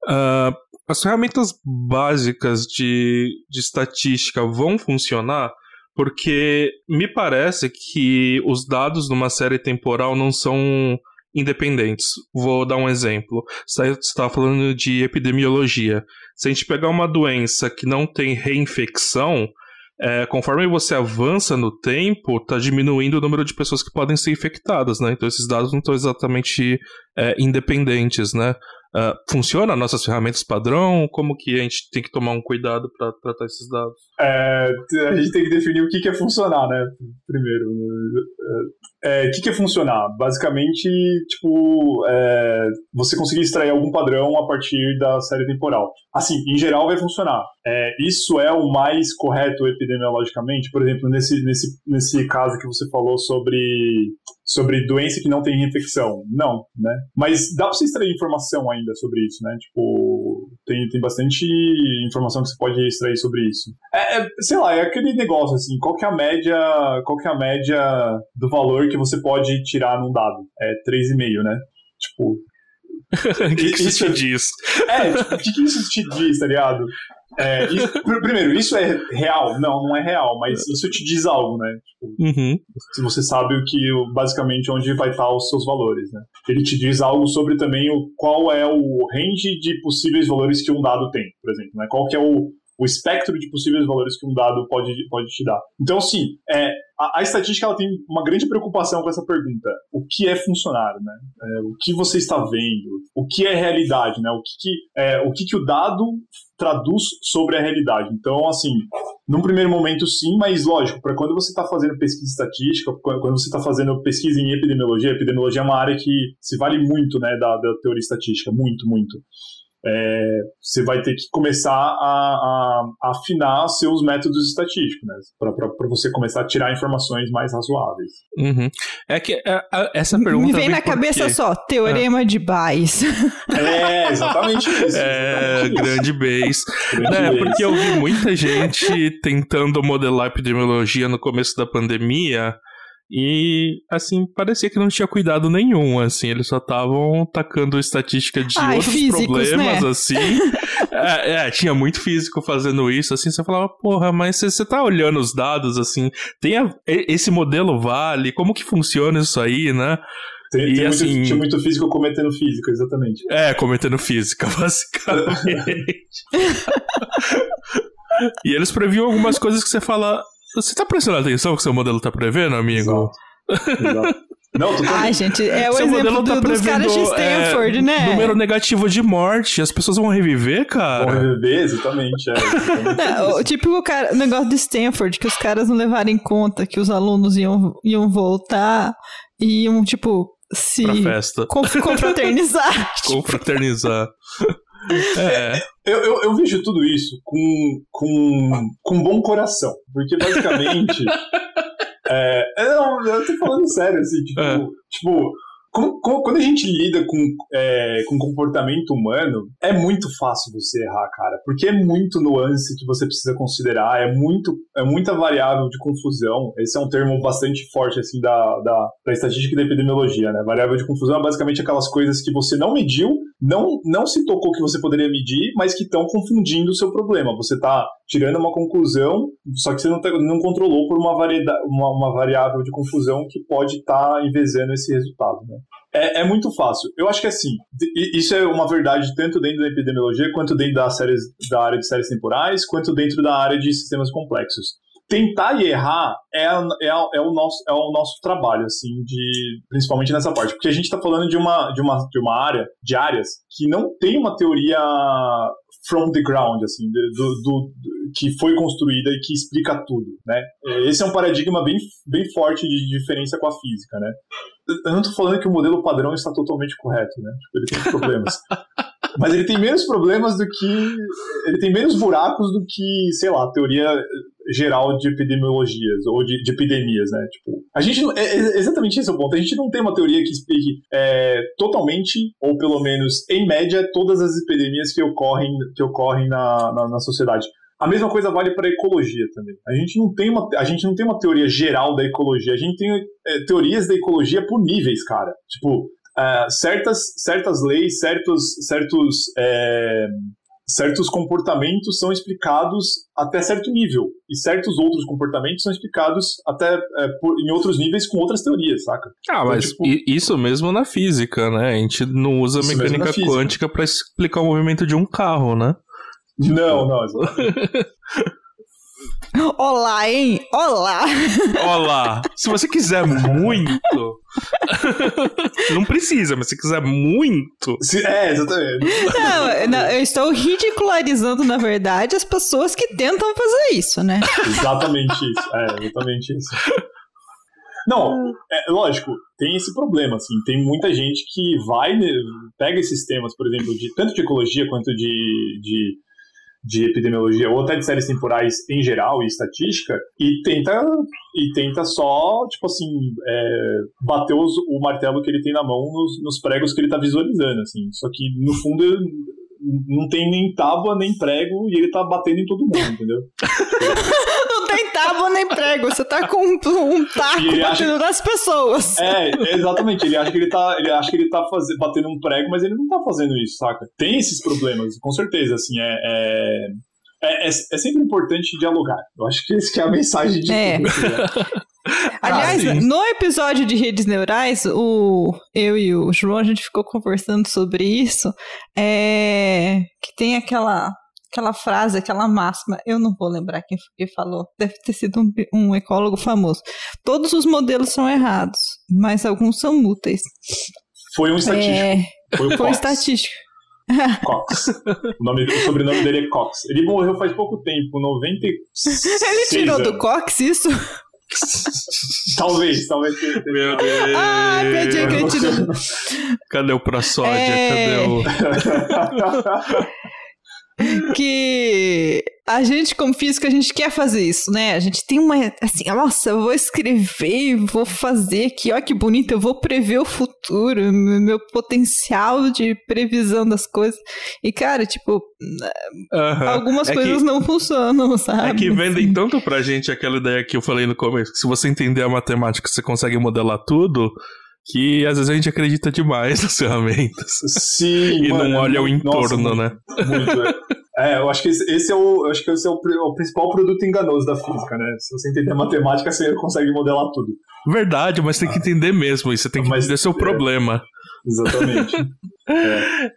Uh, as ferramentas básicas de, de estatística vão funcionar? Porque me parece que os dados numa série temporal não são independentes. Vou dar um exemplo. Você estava tá falando de epidemiologia. Se a gente pegar uma doença que não tem reinfecção, é, conforme você avança no tempo, está diminuindo o número de pessoas que podem ser infectadas, né? Então esses dados não estão exatamente é, independentes, né? Uh, funciona nossas ferramentas padrão? Como que a gente tem que tomar um cuidado para tratar esses dados? É, a gente tem que definir o que, que é funcionar, né? Primeiro. É, o que, que é funcionar? Basicamente, tipo, é, você conseguir extrair algum padrão a partir da série temporal. Assim, em geral vai funcionar. É, isso é o mais correto epidemiologicamente? Por exemplo, nesse, nesse, nesse caso que você falou sobre sobre doença que não tem reinfecção. Não, né? Mas dá pra você extrair informação ainda sobre isso, né? Tipo, tem, tem bastante informação que você pode extrair sobre isso. É, é, sei lá, é aquele negócio assim, qual que é a média, qual que é a média do valor que você pode tirar num dado? É 3,5, né? Tipo, o que, que isso te diz? É, o que, que isso te diz, tá ligado? É, isso, primeiro, isso é real? Não, não é real, mas isso te diz algo, né? Tipo, uhum. Se você sabe o que, basicamente, onde vai estar os seus valores, né? Ele te diz algo sobre também o, qual é o range de possíveis valores que um dado tem, por exemplo, né? Qual que é o, o espectro de possíveis valores que um dado pode, pode te dar. Então, sim, é, a, a, estatística ela tem uma grande preocupação com essa pergunta. O que é funcionário, né? É, o que você está vendo? O que é realidade, né? O que, que, é, o, que, que o dado traduz sobre a realidade. Então, assim, num primeiro momento sim, mas lógico, para quando você está fazendo pesquisa estatística, quando você está fazendo pesquisa em epidemiologia, epidemiologia é uma área que se vale muito, né, da, da teoria estatística, muito, muito. É, você vai ter que começar a, a, a afinar seus métodos estatísticos, né? Para você começar a tirar informações mais razoáveis. Uhum. É que é, é, essa pergunta. Me vem na cabeça só, teorema de Bayes. É, exatamente isso. É, exatamente grande Bayes. É, porque eu vi muita gente tentando modelar epidemiologia no começo da pandemia e, assim, parecia que não tinha cuidado nenhum, assim, eles só estavam tacando estatística de Ai, outros físicos, problemas, né? assim. é, é, tinha muito físico fazendo isso, assim, você falava, porra, mas você tá olhando os dados, assim, tem a, esse modelo vale, como que funciona isso aí, né? Tem, e, tem assim, muito, tinha muito físico cometendo física, exatamente. É, cometendo física, basicamente. e eles previam algumas coisas que você fala, você tá prestando atenção que seu modelo tá prevendo, amigo? Exato. Exato. Não, tô Ai, gente, é o Seu exemplo tá do, dos caras de Stanford, é, né? Número negativo de morte. As pessoas vão reviver, cara? Vão reviver, exatamente. É, exatamente o típico cara, negócio de Stanford, que os caras não levaram em conta que os alunos iam, iam voltar e iam, tipo, se confraternizar. confraternizar. É. Eu, eu, eu, vejo tudo isso com, com, com bom coração, porque basicamente. é, não, eu tô falando sério, assim, tipo, é. tipo quando a gente lida com, é, com comportamento humano, é muito fácil você errar, cara. Porque é muito nuance que você precisa considerar, é, muito, é muita variável de confusão. Esse é um termo bastante forte, assim, da, da, da estatística e da epidemiologia, né? Variável de confusão é basicamente aquelas coisas que você não mediu, não, não se tocou que você poderia medir, mas que estão confundindo o seu problema. Você está tirando uma conclusão, só que você não, tá, não controlou por uma, uma, uma variável de confusão que pode estar tá envezando esse resultado, né? É, é, muito fácil. Eu acho que assim, isso é uma verdade tanto dentro da epidemiologia, quanto dentro da, séries, da área de séries temporais, quanto dentro da área de sistemas complexos. Tentar e errar é, é, é, o, nosso, é o nosso trabalho, assim, de, principalmente nessa parte. Porque a gente está falando de uma, de, uma, de uma área, de áreas, que não tem uma teoria from the ground, assim, do, do, do, que foi construída e que explica tudo, né? Esse é um paradigma bem, bem forte de diferença com a física, né? Eu não estou falando que o modelo padrão está totalmente correto, né? Tipo, ele tem problemas. Mas ele tem menos problemas do que. Ele tem menos buracos do que, sei lá, teoria geral de epidemiologias ou de, de epidemias, né? Tipo, a gente não, é, é, exatamente esse é o ponto. A gente não tem uma teoria que explique é, totalmente, ou pelo menos em média, todas as epidemias que ocorrem, que ocorrem na, na, na sociedade. A mesma coisa vale para a ecologia também. A gente não tem uma, a gente não tem uma teoria geral da ecologia. A gente tem é, teorias da ecologia por níveis, cara. Tipo, é, certas, certas leis, certos, certos, é, certos comportamentos são explicados até certo nível. E certos outros comportamentos são explicados até é, por, em outros níveis com outras teorias, saca? Ah, então, mas tipo, isso mesmo na física, né? A gente não usa mecânica quântica para explicar o movimento de um carro, né? Não, não. Olá, hein? Olá! Olá! Se você quiser muito. não precisa, mas se quiser muito. É, exatamente. Não, não, eu estou ridicularizando, na verdade, as pessoas que tentam fazer isso, né? Exatamente isso. É, exatamente isso. Não, é, lógico, tem esse problema, assim, tem muita gente que vai, né, pega esses temas, por exemplo, de tanto de ecologia quanto de, de de epidemiologia ou até de séries temporais em geral e estatística e tenta e tenta só tipo assim é, bater os, o martelo que ele tem na mão nos, nos pregos que ele está visualizando assim. Só que no fundo não tem nem tábua nem prego e ele tá batendo em todo mundo entendeu não tem tábua nem prego você tá com um, um taco batendo acha... nas pessoas é exatamente ele acha que ele tá ele acha que ele tá faz... batendo um prego mas ele não tá fazendo isso saca tem esses problemas com certeza assim é, é... É, é, é, sempre importante dialogar. Eu acho que essa que é a mensagem de é. tudo. Né? Aliás, ah, no episódio de redes neurais, o, eu e o João, a gente ficou conversando sobre isso, é, que tem aquela, aquela frase, aquela máxima, eu não vou lembrar quem, quem falou, deve ter sido um, um ecólogo famoso. Todos os modelos são errados, mas alguns são úteis. Foi um estatístico. É, foi, foi um estatístico. Cox. O, nome, o sobrenome dele é Cox. Ele morreu faz pouco tempo, 96 Ele tirou anos. do Cox isso? talvez, talvez. Meu Deus. Ah, perdi a. Cadê o prosódia? É. Cadê o. que a gente, como físico, a gente quer fazer isso, né? A gente tem uma. Assim, nossa, eu vou escrever vou fazer aqui, ó que bonito, eu vou prever o futuro, meu potencial de previsão das coisas. E, cara, tipo, Aham. algumas É coisas que- não funcionam, É sabe? que vendem tanto pra gente aquela ideia que eu falei no começo, que se você entender a matemática, você consegue modelar tudo, que às vezes a gente acredita demais nas ferramentas. Sim, E mano, não olha o nossa, entorno, muito, né? Muito, é. É, eu acho que esse, esse é, o, acho que esse é o, o principal produto enganoso da física, né? Se você entender matemática, você consegue modelar tudo. Verdade, mas tem que entender mesmo, e você tem que Mas- entender seu é. problema. Exatamente.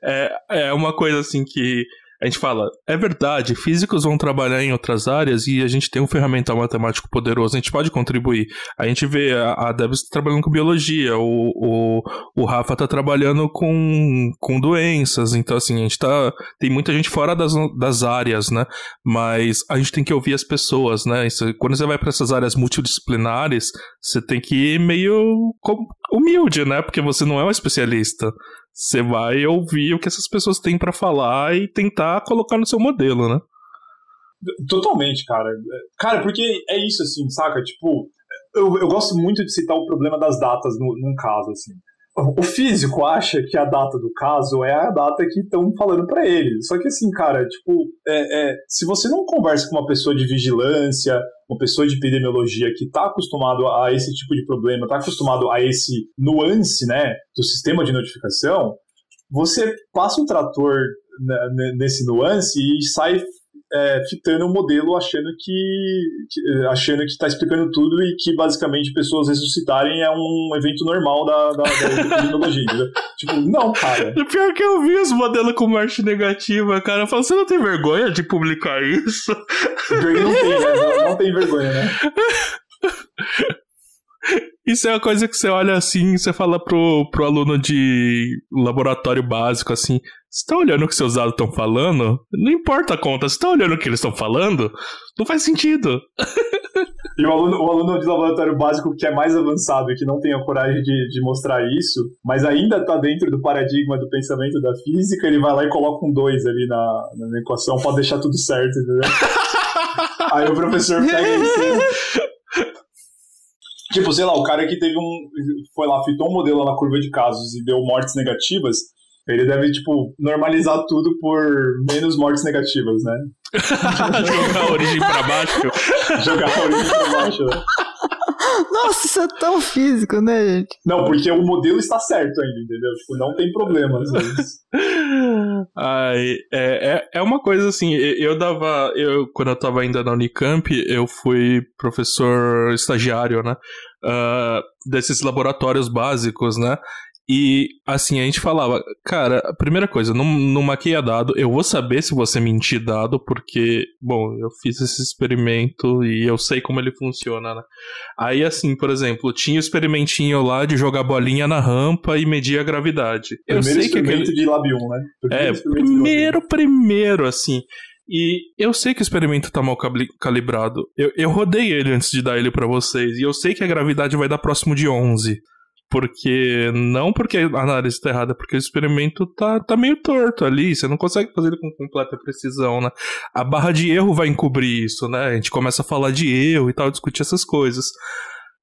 É, é uma coisa assim que a gente fala, é verdade, físicos vão trabalhar em outras áreas e a gente tem um ferramental matemático poderoso, a gente pode contribuir. A gente vê a, a Debs trabalhando com biologia, o, o, o Rafa tá trabalhando com, com doenças, então assim, a gente tá. Tem muita gente fora das, das áreas, né? Mas a gente tem que ouvir as pessoas, né? Isso- quando você vai para essas áreas multidisciplinares, você tem que ir meio humilde, né? Porque você não é um especialista. Você vai ouvir o que essas pessoas têm pra falar e tentar colocar no seu modelo, né? Totalmente, cara. Cara, porque é isso, assim, saca? Tipo, eu, eu gosto muito de citar o problema das datas no, num caso, assim. O físico acha que a data do caso é a data que estão falando pra ele. Só que, assim, cara, tipo, é, é, se você não conversa com uma pessoa de vigilância, uma pessoa de epidemiologia que tá acostumado a esse tipo de problema, tá acostumado a esse nuance, né, do sistema de notificação, você passa o trator né, ne- nesse nuance e sai é, fitando um modelo achando que, que- achando que está explicando tudo e que basicamente pessoas ressuscitarem é um evento normal da, da, da tipo, não, cara. O pior que eu vi os modelos com morte negativa, cara. Eu falo, você não tem vergonha de publicar isso? Não tem, né? Não tem vergonha, né? Isso é uma coisa que você olha assim, você fala pro, pro aluno de laboratório básico assim: você tá olhando o que seus dados estão falando? Não importa a conta, você tá olhando o que eles estão falando? Não faz sentido. E o aluno, o aluno de laboratório básico que é mais avançado e que não tem a coragem de, de mostrar isso, mas ainda está dentro do paradigma do pensamento da física, ele vai lá e coloca um 2 ali na, na equação para deixar tudo certo, entendeu? Aí o professor pega e. Tipo, sei lá, o cara que teve um. Foi lá, fitou um modelo na curva de casos e deu mortes negativas, ele deve, tipo, normalizar tudo por menos mortes negativas, né? Jogar a origem pra baixo. Jogar a origem pra baixo, né? Nossa, isso é tão físico, né, gente? Não, porque o modelo está certo ainda, entendeu? Tipo, não tem problema. às vezes. Ai, é, é, é uma coisa assim, eu, dava. Eu, quando eu tava ainda na Unicamp, eu fui professor estagiário, né? ah, desses laboratórios básicos, né? E assim, a gente falava, cara, a primeira coisa, não, não maqueia dado, eu vou saber se você mentir dado, porque, bom, eu fiz esse experimento e eu sei como ele funciona, né? Aí, assim, por exemplo, tinha o experimentinho lá de jogar bolinha na rampa e medir a gravidade. Eu Primeiro sei que aquele. experimento de Lab 1, né? Primeiro É, experimento de Lab 1. primeiro, primeiro, assim. E eu sei que o experimento tá mal calibrado. Eu, eu rodei ele antes de dar ele pra vocês. E eu sei que a gravidade vai dar próximo de 11. Porque. Não porque a análise tá errada, porque o experimento tá, tá meio torto ali. Você não consegue fazer ele com completa precisão, né? A barra de erro vai encobrir isso, né? A gente começa a falar de erro e tal, discutir essas coisas.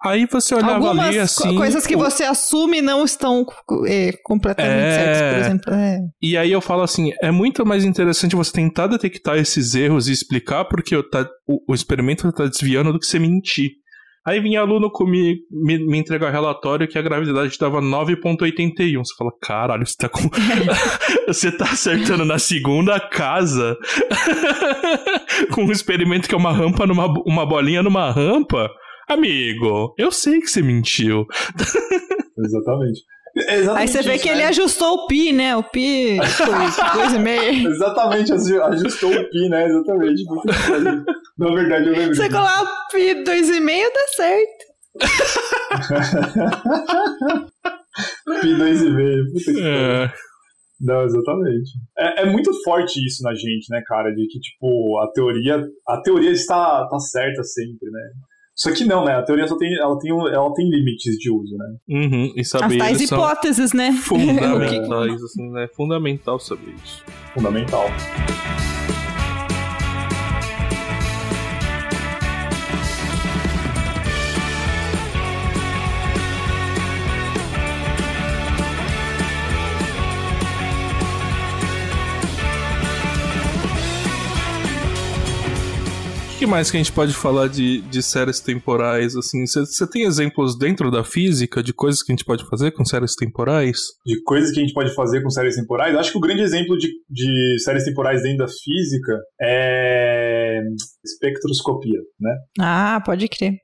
Aí você olhava Algumas ali assim. coisas que o- você assume não estão é, completamente É. certas, por exemplo. É. E aí eu falo assim, é muito mais interessante você tentar detectar esses erros e explicar porque tá, o, o experimento está desviando do que você mentir. Aí vinha aluno comigo, me, me entregar relatório que a gravidade dava 9.81. Você fala, caralho, você tá com. você tá acertando na segunda casa com um experimento que é uma rampa numa uma bolinha numa rampa. Amigo, eu sei que você mentiu. Exatamente. É exatamente Aí você vê isso, que né? ele ajustou o pi, né? O pi coisa e meia. Exatamente, aju- ajustou o pi, né? Exatamente. Na verdade, eu lembro. Você colar o pi 2,5 dá certo. Pi 2,5. Puta que pariu. É, Não, exatamente. É, é muito forte isso na gente, né, cara? De que, tipo, a teoria, a teoria está, tá certa sempre, né? Só que não, né? A teoria só tem, ela tem, ela tem limites de uso, né? Uhum, e saber As tais hipóteses, né? fundamentais, assim, né? Fundamental saber isso. Fundamental. Que mais que a gente pode falar de, de séries temporais, assim? Você tem exemplos dentro da física de coisas que a gente pode fazer com séries temporais? De coisas que a gente pode fazer com séries temporais. Acho que o grande exemplo de, de séries temporais dentro da física é espectroscopia, né? Ah, pode crer.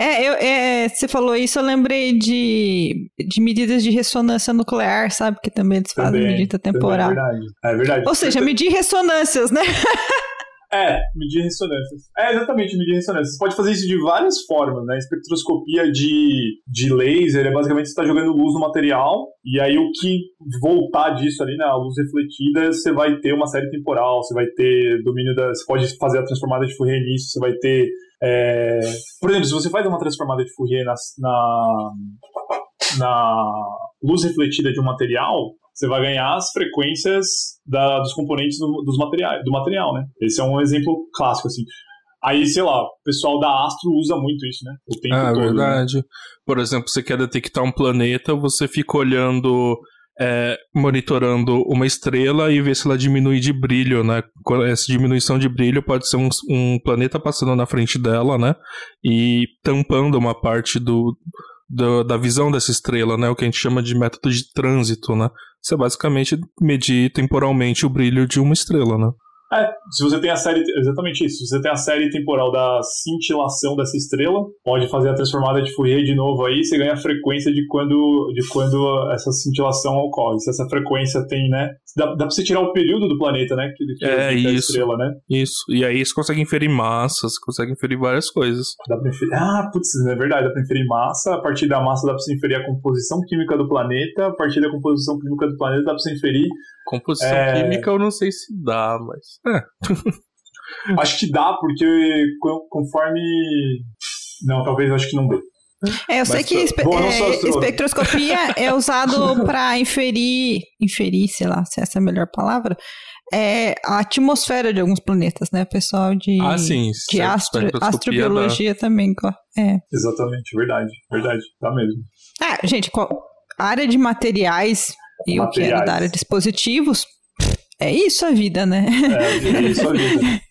É, eu, é, você falou isso, eu lembrei de, de medidas de ressonância nuclear, sabe? Que também eles fazem Também, medida também temporal. É verdade. É verdade. Ou seja, medir ressonâncias, né? É, medir ressonâncias. É, exatamente, medir ressonâncias. Você pode fazer isso de várias formas, né? Espectroscopia de, de laser é basicamente você está jogando luz no material, e aí o que voltar disso ali, né, luz refletida, você vai ter uma série temporal, você vai ter domínio da. Você pode fazer a transformada de Fourier nisso, você vai ter. é, Por exemplo, se você faz uma transformada de Fourier na, na, na luz refletida de um material, você vai ganhar as frequências da, dos componentes do, dos materiais, do material, né? Esse é um exemplo clássico, assim. Aí, sei lá, o pessoal da Astro usa muito isso, né? O tempo Ah, todo. né? verdade. Por exemplo, você quer detectar um planeta, você fica olhando, é, monitorando uma estrela e vê se ela diminui de brilho, né? Quando Essa diminuição de brilho pode ser um, um planeta passando na frente dela, né? E tampando uma parte do, do- da visão dessa estrela, né? O que a gente chama de método de trânsito, né? Você basicamente medir temporalmente o brilho de uma estrela, né? É, se você tem a série. Exatamente isso. Se você tem a série temporal da cintilação dessa estrela, pode fazer a transformada de Fourier de novo aí, você ganha a frequência de quando, de quando essa cintilação ocorre. Se essa frequência tem, né? Dá, dá pra você tirar o período do planeta, né? Que, que É, isso. estrela, né? Isso. E aí você consegue inferir massa, você consegue inferir várias coisas. Dá pra inferir. Ah, putz, é verdade, dá pra inferir massa. A partir da massa dá pra você inferir a composição química do planeta. A partir da composição química do planeta dá pra você inferir. Composição É. química eu não sei se dá, mas. É. Acho que dá, porque co- conforme. Não, talvez acho que não dê. É, eu sei Mas, que espe- bom, é, espectroscopia é usado para inferir, inferir, sei lá, se essa é a melhor palavra, é a atmosfera de alguns planetas, né? Pessoal de, Ah, sim. de astro, astrobiologia também. É. Exatamente, verdade, verdade, dá mesmo. Ah, gente, qual- área de materiais e o que era da área de dispositivos, é isso a vida, né? É, é isso a vida.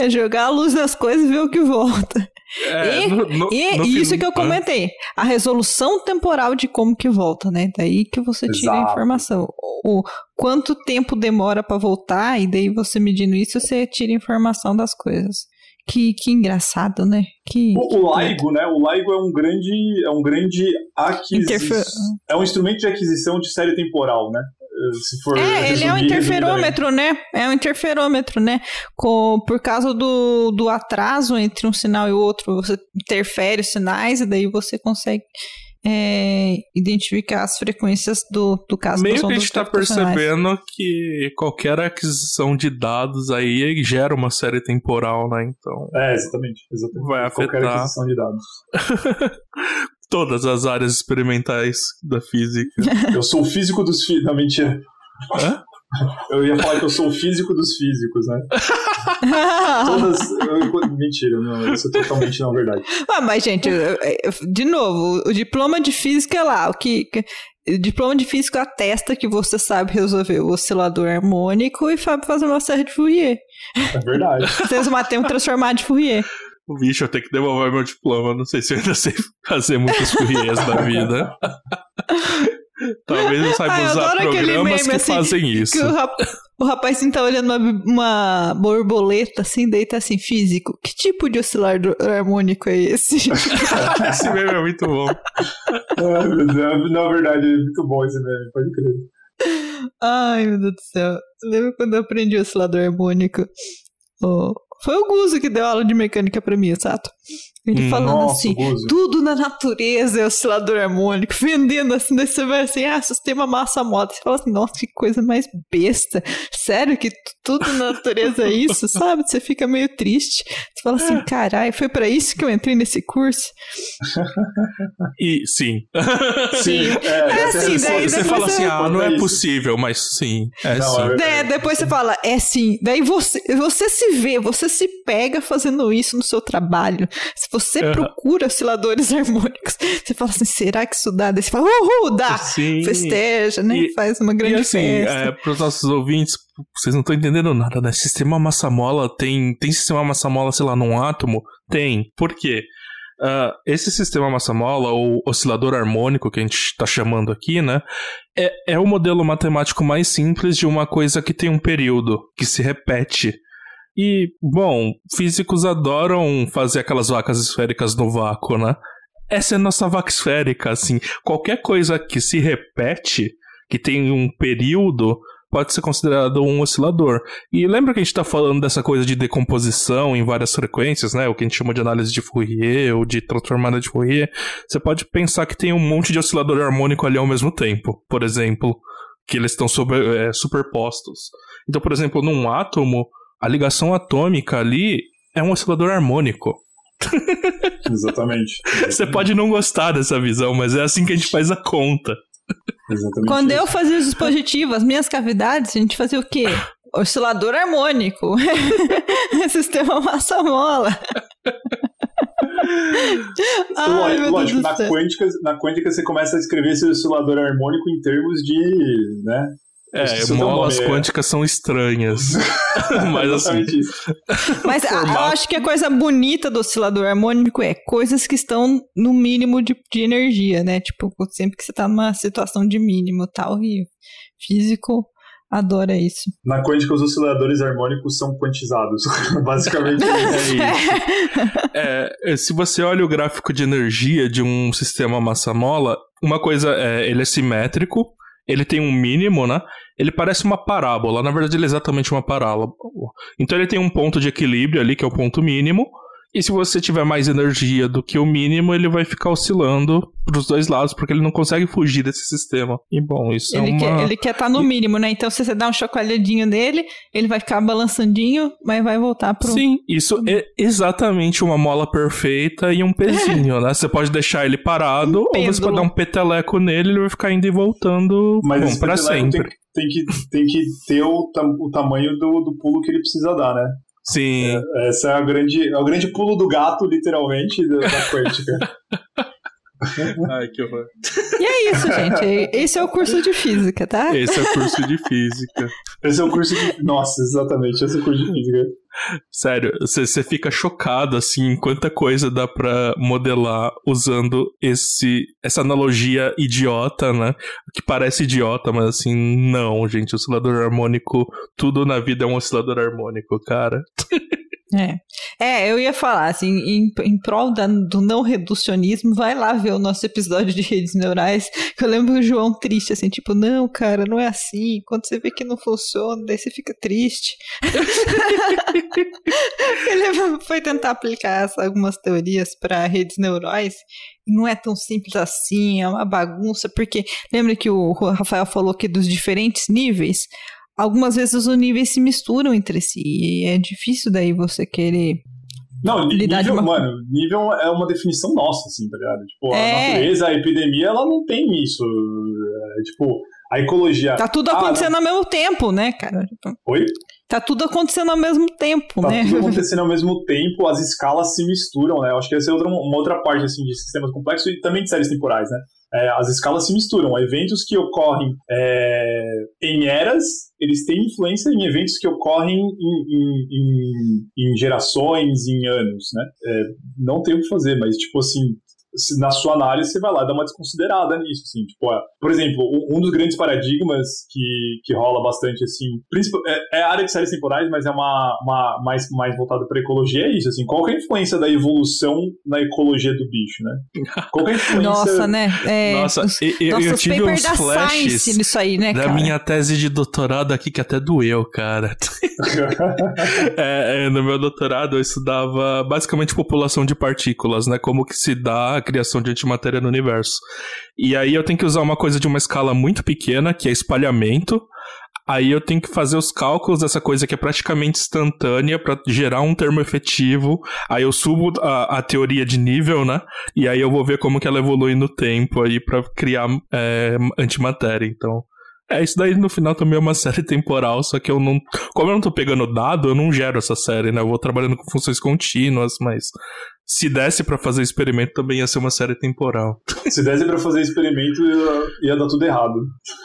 É jogar a luz nas coisas e ver o que volta. É, E- no- no- E no isso fim- que eu comentei, a resolução temporal de como que volta, né? Daí que você tira a Exato. informação. O quanto tempo demora pra voltar e daí você medindo isso, você tira a informação das coisas. Que, que engraçado, né? Que, O, o LIGO, né? O LIGO é um grande, é um grande aquisição. Interfer- É um instrumento de aquisição de série temporal, né? Eh, Se for É, ele é um interferômetro, né? É um interferômetro, né? Com, por causa do, do atraso entre um sinal e outro, você interfere os sinais e daí você consegue é, identificar as frequências do, do caso Meio que a gente tá gravitacionais. percebendo que qualquer aquisição de dados aí gera uma série temporal, né? Então, É, exatamente. exatamente. Vai Qualquer afetar. aquisição de dados. todas as áreas experimentais da física. Eu sou o físico dos físicos. Não, mentira. Hã? Eu ia falar que eu sou o físico dos físicos, né? Todas. eu- mentira, não, isso é totalmente não verdade. Ah, mas, gente, eu- eu- de novo, o diploma de física é lá. O que, que- o diploma de física atesta que você sabe resolver o oscilador harmônico e sabe fazer uma série de Fourier. É verdade. Vocês matem um transformado de Fourier. O bicho, eu tenho que devolver meu diploma. Não sei se eu ainda sei fazer muitos Fouriers da vida. Talvez eu saiba Ah, eu usar programas meme, que assim, fazem isso. Que o, rap, o rapazinho tá olhando uma, uma borboleta assim, tá assim, físico. Que tipo de oscilador harmônico é esse? Esse meme é muito bom. Ai, meu Deus, Na verdade, é muito bom esse meme, pode crer. Ai, meu Deus do céu. Lembra quando eu aprendi oscilador harmônico? Oh, foi o Guzo que deu aula de mecânica pra mim, exato. Ele hum, falando nossa, assim, gozo. tudo na natureza é oscilador harmônico, vendendo assim, daí você vai assim, ah, sistema massa moda. Você fala assim, nossa, que coisa mais besta. Sério que tudo na natureza é isso, sabe? Você fica meio triste. Você fala assim, caralho, foi para isso que eu entrei nesse curso? E sim. Sim. É, é assim, daí, você fala assim, ah, não é possível, mas sim. É não, sim. É, depois você fala, é sim. Daí você, você se vê, você se pega fazendo isso no seu trabalho. Se você uhum. procura osciladores harmônicos, você fala assim, será que isso dá? Daí você fala, uhul, dá! Sim. Festeja, né? E, Faz uma grande e assim, festa. É, para os nossos ouvintes, vocês não estão entendendo nada, né? Sistema massa-mola tem, tem sistema massa-mola, sei lá, num átomo? Tem. Por quê? Uh, esse sistema massa-mola, ou oscilador harmônico, que a gente está chamando aqui, né? É, é o modelo matemático mais simples de uma coisa que tem um período, que se repete. E, bom, físicos adoram fazer aquelas vacas esféricas no vácuo, né? Essa é a nossa vaca esférica, assim. Qualquer coisa que se repete, que tem um período, pode ser considerado um oscilador. E lembra que a gente está falando dessa coisa de decomposição em várias frequências, né? O que a gente chama de análise de Fourier ou de transformada de Fourier. Você pode pensar que tem um monte de oscilador harmônico ali ao mesmo tempo, por exemplo, que eles estão é, superpostos. Então, por exemplo, num átomo, a ligação atômica ali é um oscilador harmônico. Exatamente. Você pode não gostar dessa visão, mas é assim que a gente faz a conta. Exatamente Quando isso. eu fazia os dispositivos, as minhas cavidades, a gente fazia o quê? Oscilador harmônico. Sistema massa-mola. Ai, lógico, na quântica, na quântica você começa a escrever esse oscilador harmônico em termos de, né, é, molas quânticas são estranhas. Mas assim. Mas a, eu acho que a coisa bonita do oscilador harmônico é coisas que estão no mínimo de, de energia, né? Tipo, sempre que você tá numa situação de mínimo tal, e físico adora isso. Na quântica, os osciladores harmônicos são quantizados. Basicamente é isso. É, se você olha o gráfico de energia de um sistema massa-mola, uma coisa é, ele é simétrico, ele tem um mínimo, né? Ele parece uma parábola, na verdade ele é exatamente uma parábola. Então ele tem um ponto de equilíbrio ali, que é o ponto mínimo, e se você tiver mais energia do que o mínimo, ele vai ficar oscilando para os dois lados, porque ele não consegue fugir desse sistema. E bom, isso ele é uma... Quer, ele quer estar tá no mínimo, né? Então se você dá um chacoalhadinho nele, ele vai ficar balançandinho, mas vai voltar pro... Sim, isso é exatamente uma mola perfeita e um pezinho, né? Você pode deixar ele parado, um ou você pode dar um peteleco nele, ele vai ficar indo e voltando mas bom, para sempre. Tem, tem, que, tem que ter o, o tamanho do, do pulo que ele precisa dar, né? Sim. É, essa é a grande, é o grande pulo do gato, literalmente, da, da quântica. Ai, que horror. E é isso, gente. Esse é o curso de física, tá? Esse é o curso de física. Esse é o curso de. Nossa, exatamente, esse é o curso de física. Sério, você fica chocado, assim, quanta coisa dá pra modelar usando esse essa analogia idiota, né? Que parece idiota, mas assim, não, gente. Oscilador harmônico, tudo na vida é um oscilador harmônico, cara. É. é, eu ia falar, assim, em, em prol da, do não reducionismo, vai lá ver o nosso episódio de redes neurais, que eu lembro o João triste, assim, tipo, não, cara, não é assim, quando você vê que não funciona, daí você fica triste. Ele foi tentar aplicar algumas teorias para redes neurais, não é tão simples assim, é uma bagunça, porque lembra que o Rafael falou que dos diferentes níveis, algumas vezes os níveis se misturam entre si. E é difícil daí você querer. Não, lidar nível, uma... mano, nível é uma definição nossa, assim, tá ligado? Tipo, é... a natureza, a epidemia, ela não tem isso. É, tipo, a ecologia. Tá tudo acontecendo ah, ao mesmo tempo, né, cara? Oi? Tá tudo acontecendo ao mesmo tempo, tá né? Tá tudo acontecendo ao mesmo tempo, as escalas se misturam, né? Eu acho que essa é outra, uma outra parte, assim, de sistemas complexos e também de séries temporais, né? É, as escalas se misturam. Eventos que ocorrem é, em eras, eles têm influência em eventos que ocorrem em, em, em, em gerações, em anos, né? É, não tem o que fazer, mas, tipo assim, na sua análise você vai lá dar uma desconsiderada nisso, assim, tipo, é, por exemplo, um, dos grandes paradigmas que, que rola bastante, assim, é, é a área de séries temporais, mas é uma, uma mais, mais voltada para ecologia, é isso, assim, qual é a influência da evolução na ecologia do bicho, né? Qual é a influência... Nossa, né? É, Nossa, os, eu, eu tive uns flashes nisso aí, né, da cara? minha tese de doutorado aqui que até doeu, cara. é, é, no meu doutorado eu estudava basicamente população de partículas, né? Como que se dá a criação de antimatéria no universo. E aí eu tenho que usar uma coisa de uma escala muito pequena, que é espalhamento. Aí eu tenho que fazer os cálculos dessa coisa que é praticamente instantânea para gerar um termo efetivo. Aí eu subo a, a, teoria de nível, né? E aí eu vou ver como que ela evolui no tempo aí para criar é, antimatéria. Então, é, isso daí no final também é uma série temporal, só que eu não. Como eu não tô pegando dado, eu não gero essa série, né? Eu vou trabalhando com funções contínuas, mas se desse para fazer experimento também ia ser uma série temporal. Se desse para fazer experimento ia, ia dar tudo errado.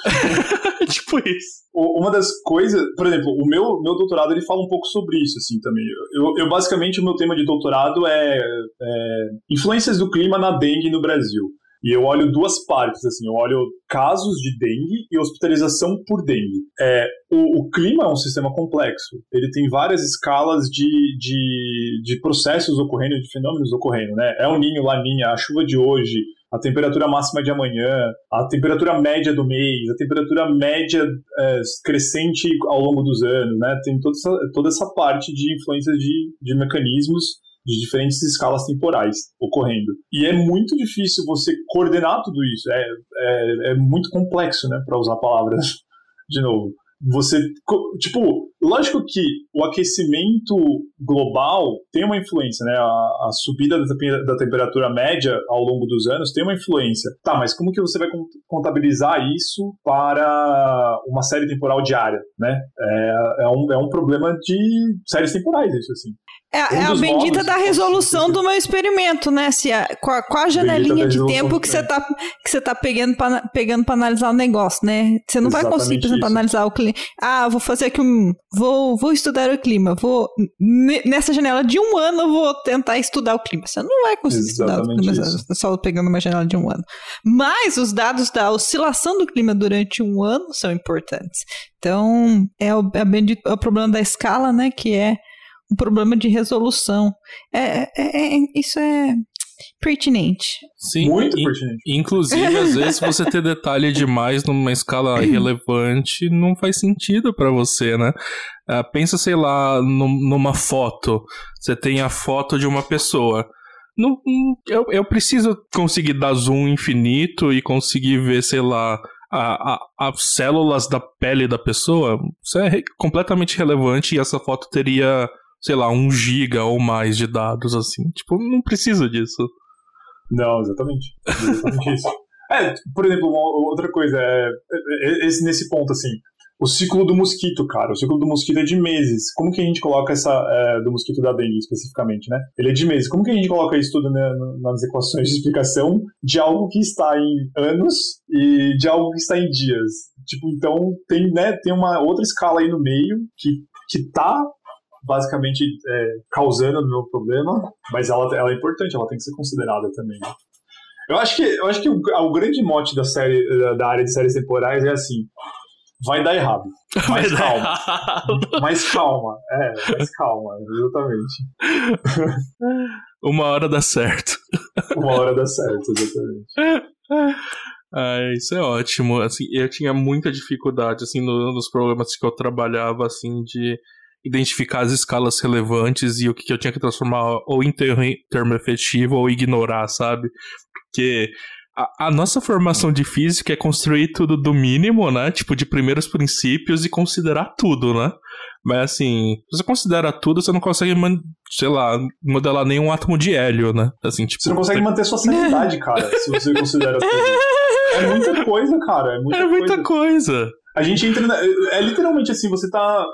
tipo isso. Uma das coisas, por exemplo, o meu, meu doutorado ele fala um pouco sobre isso assim também. Eu, eu basicamente o meu tema de doutorado é, é influências do clima na dengue no Brasil. E eu olho duas partes, assim, eu olho casos de dengue e hospitalização por dengue. É, o, o clima é um sistema complexo, ele tem várias escalas de, de, de processos ocorrendo, de fenômenos ocorrendo, né? É o ninho, laninha, a chuva de hoje, a temperatura máxima de amanhã, a temperatura média do mês, a temperatura média é, crescente ao longo dos anos, né? Tem toda essa, toda essa parte de influências de, de mecanismos de diferentes escalas temporais ocorrendo. E é muito difícil você coordenar tudo isso. É, é, é muito complexo, né, para usar palavras de novo. Você, tipo, lógico que o aquecimento global tem uma influência, né? A, a subida da, da, temperatura média ao longo dos anos tem uma influência. Tá, mas como que você vai contabilizar isso para uma série temporal diária, né? É, é, um, é um problema de séries temporais, isso assim. É, um é a bendita da resolução do meu experimento, né? Se a, qual, qual a janelinha de tempo que você tá, que você tá pegando para pegando pra analisar o negócio, né? Você não Exatamente vai conseguir, por exemplo, analisar o clima. Ah, vou fazer aqui um. Vou, vou estudar o clima. Vou. Nessa janela de um ano, eu vou tentar estudar o clima. Você não vai conseguir Exatamente estudar o clima isso. só pegando uma janela de um ano. Mas os dados da oscilação do clima durante um ano são importantes. Então, é o, é, é o problema da escala, né? Que é um problema de resolução. É, é, é isso é pertinente. Sim, muito in, pertinente. Inclusive, às vezes, você ter detalhe demais numa escala relevante não faz sentido para você, né? Uh, pensa, sei lá, numa foto. Você tem a foto de uma pessoa. Não, eu, eu preciso conseguir dar zoom infinito e conseguir ver, sei lá, a, a, as células da pele da pessoa. Isso é completamente relevante e essa foto teria sei lá, um giga ou mais de dados, assim. Tipo, não precisa disso. Não, exatamente. Exatamente isso. É, por exemplo, outra coisa, é, é, esse, nesse ponto, assim, o ciclo do mosquito, cara. O ciclo do mosquito é de meses. Como que a gente coloca essa. É, do mosquito da dengue especificamente, né? Ele é de meses. Como que a gente coloca isso tudo né, nas equações de explicação de algo que está em anos e de algo que está em dias? Tipo, então tem, né, tem uma outra escala aí no meio que, que tá basicamente é, causando o meu problema, mas ela, ela é importante, ela tem que ser considerada também. Né? Eu acho que, eu acho que o, o, grande mote da série da área de séries temporais é assim, vai dar errado. Mais calma. Errado. Mais calma. É, mais calma, exatamente. Uma hora dá certo. Uma hora dá certo, exatamente. Ah, isso é ótimo. Assim, eu tinha muita dificuldade assim no, nos programas que eu trabalhava assim de identificar as escalas relevantes e o que, eu tinha que transformar ou em termo efetivo ou ignorar, sabe? Porque a, a, nossa formação de física é construir tudo do mínimo, né? Tipo, de primeiros princípios e considerar tudo, né? Mas assim, se você considera tudo, você não consegue, sei lá, modelar nenhum átomo de hélio, né? Assim, tipo, você não consegue manter sua sanidade, cara, se você considera tudo. É muita coisa, cara. É muita, é muita coisa. coisa. A gente entra. Na... É literalmente assim, você tá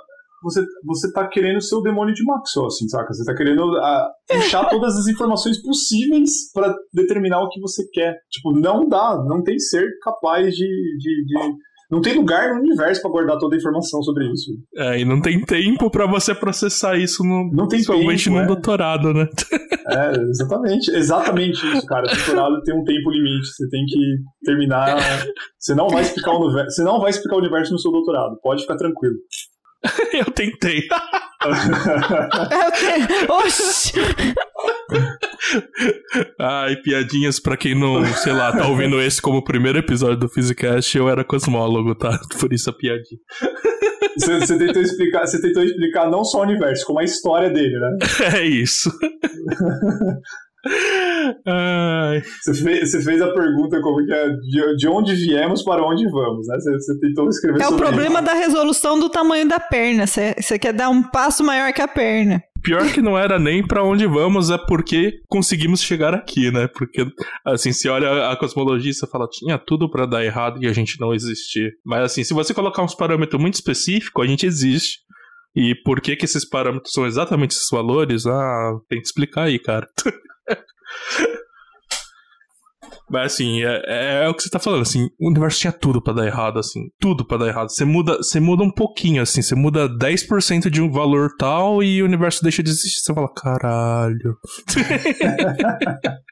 você, você tá querendo ser o demônio de Maxwell, assim, saca? Você tá querendo a, puxar todas as informações possíveis para determinar o que você quer. Tipo, não dá, não tem ser capaz de, de, de Não tem lugar no universo para guardar toda a informação sobre isso. É, e não tem tempo para você processar isso no, não tem principalmente tempo, num é. doutorado, né? É, exatamente. Exatamente isso, cara. O doutorado tem um tempo limite. Você tem que terminar. Você não vai explicar o universo. Você não vai explicar o universo no seu doutorado. Pode ficar tranquilo. Eu tentei. Eu tenho... Oxi! Ai, piadinhas pra quem não, sei lá, tá ouvindo esse como o primeiro episódio do Physicast, eu era cosmólogo, tá? Por isso a piadinha. Você, você tentou explicar, você tentou explicar não só o universo, como a história dele, né? É isso. Ai, Você fez, você fez a pergunta como que é de, de onde viemos para onde vamos, né? Você, você tentou escrever É o problema isso. da resolução do tamanho da perna. Você você quer dar um passo maior que a perna. pior que não era nem pra onde vamos, é porque conseguimos chegar aqui, né? Porque, assim, se olha a cosmologia, você fala, tinha tudo pra dar errado e a gente não existir. Mas, assim, se você colocar uns parâmetros muito específicos, a gente existe. E por que que esses parâmetros são exatamente esses valores? Ah, tem que explicar aí, cara. Mas assim, é, é o que você tá falando, assim, o universo tinha tudo pra dar errado, assim, tudo pra dar errado. Você muda, você muda um pouquinho, assim, você muda 10% de um valor tal e o universo deixa de existir. Você fala, caralho.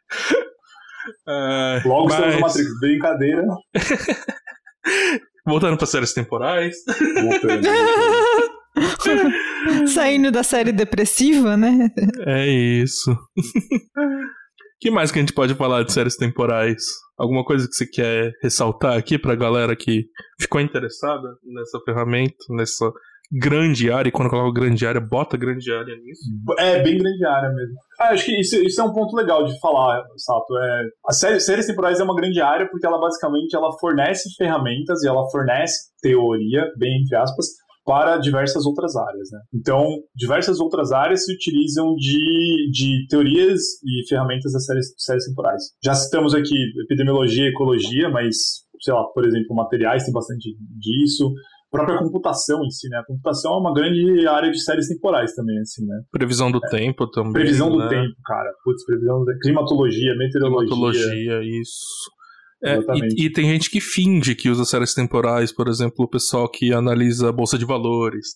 É, Logo estamos no mas, Matrix. Brincadeira. Voltando pra séries temporais. Voltando. Saindo da série depressiva, né? É isso. que mais que a gente pode falar de séries temporais? Alguma coisa que você quer ressaltar aqui pra galera que ficou interessada nessa ferramenta, nessa grande área? E quando eu coloco grande área, bota grande área nisso. É, bem grande área mesmo. Ah, acho que isso, isso é um ponto legal de falar, Sato. É, a série, séries temporais é uma grande área porque ela basicamente ela fornece ferramentas e ela fornece teoria, bem entre aspas, para diversas outras áreas. Né? Então, diversas outras áreas se utilizam de, de teorias e ferramentas das séries, séries temporais. Já citamos aqui epidemiologia e ecologia, mas, sei lá, por exemplo, materiais tem bastante disso. A própria computação em si, né? A computação é uma grande área de séries temporais também, assim, né? Previsão do tempo também. Previsão do né? tempo, cara. Putz, previsão do climatologia, meteorologia. Climatologia, isso. É, e, e tem gente que finge que usa séries temporais, por exemplo, o pessoal que analisa a bolsa de valores.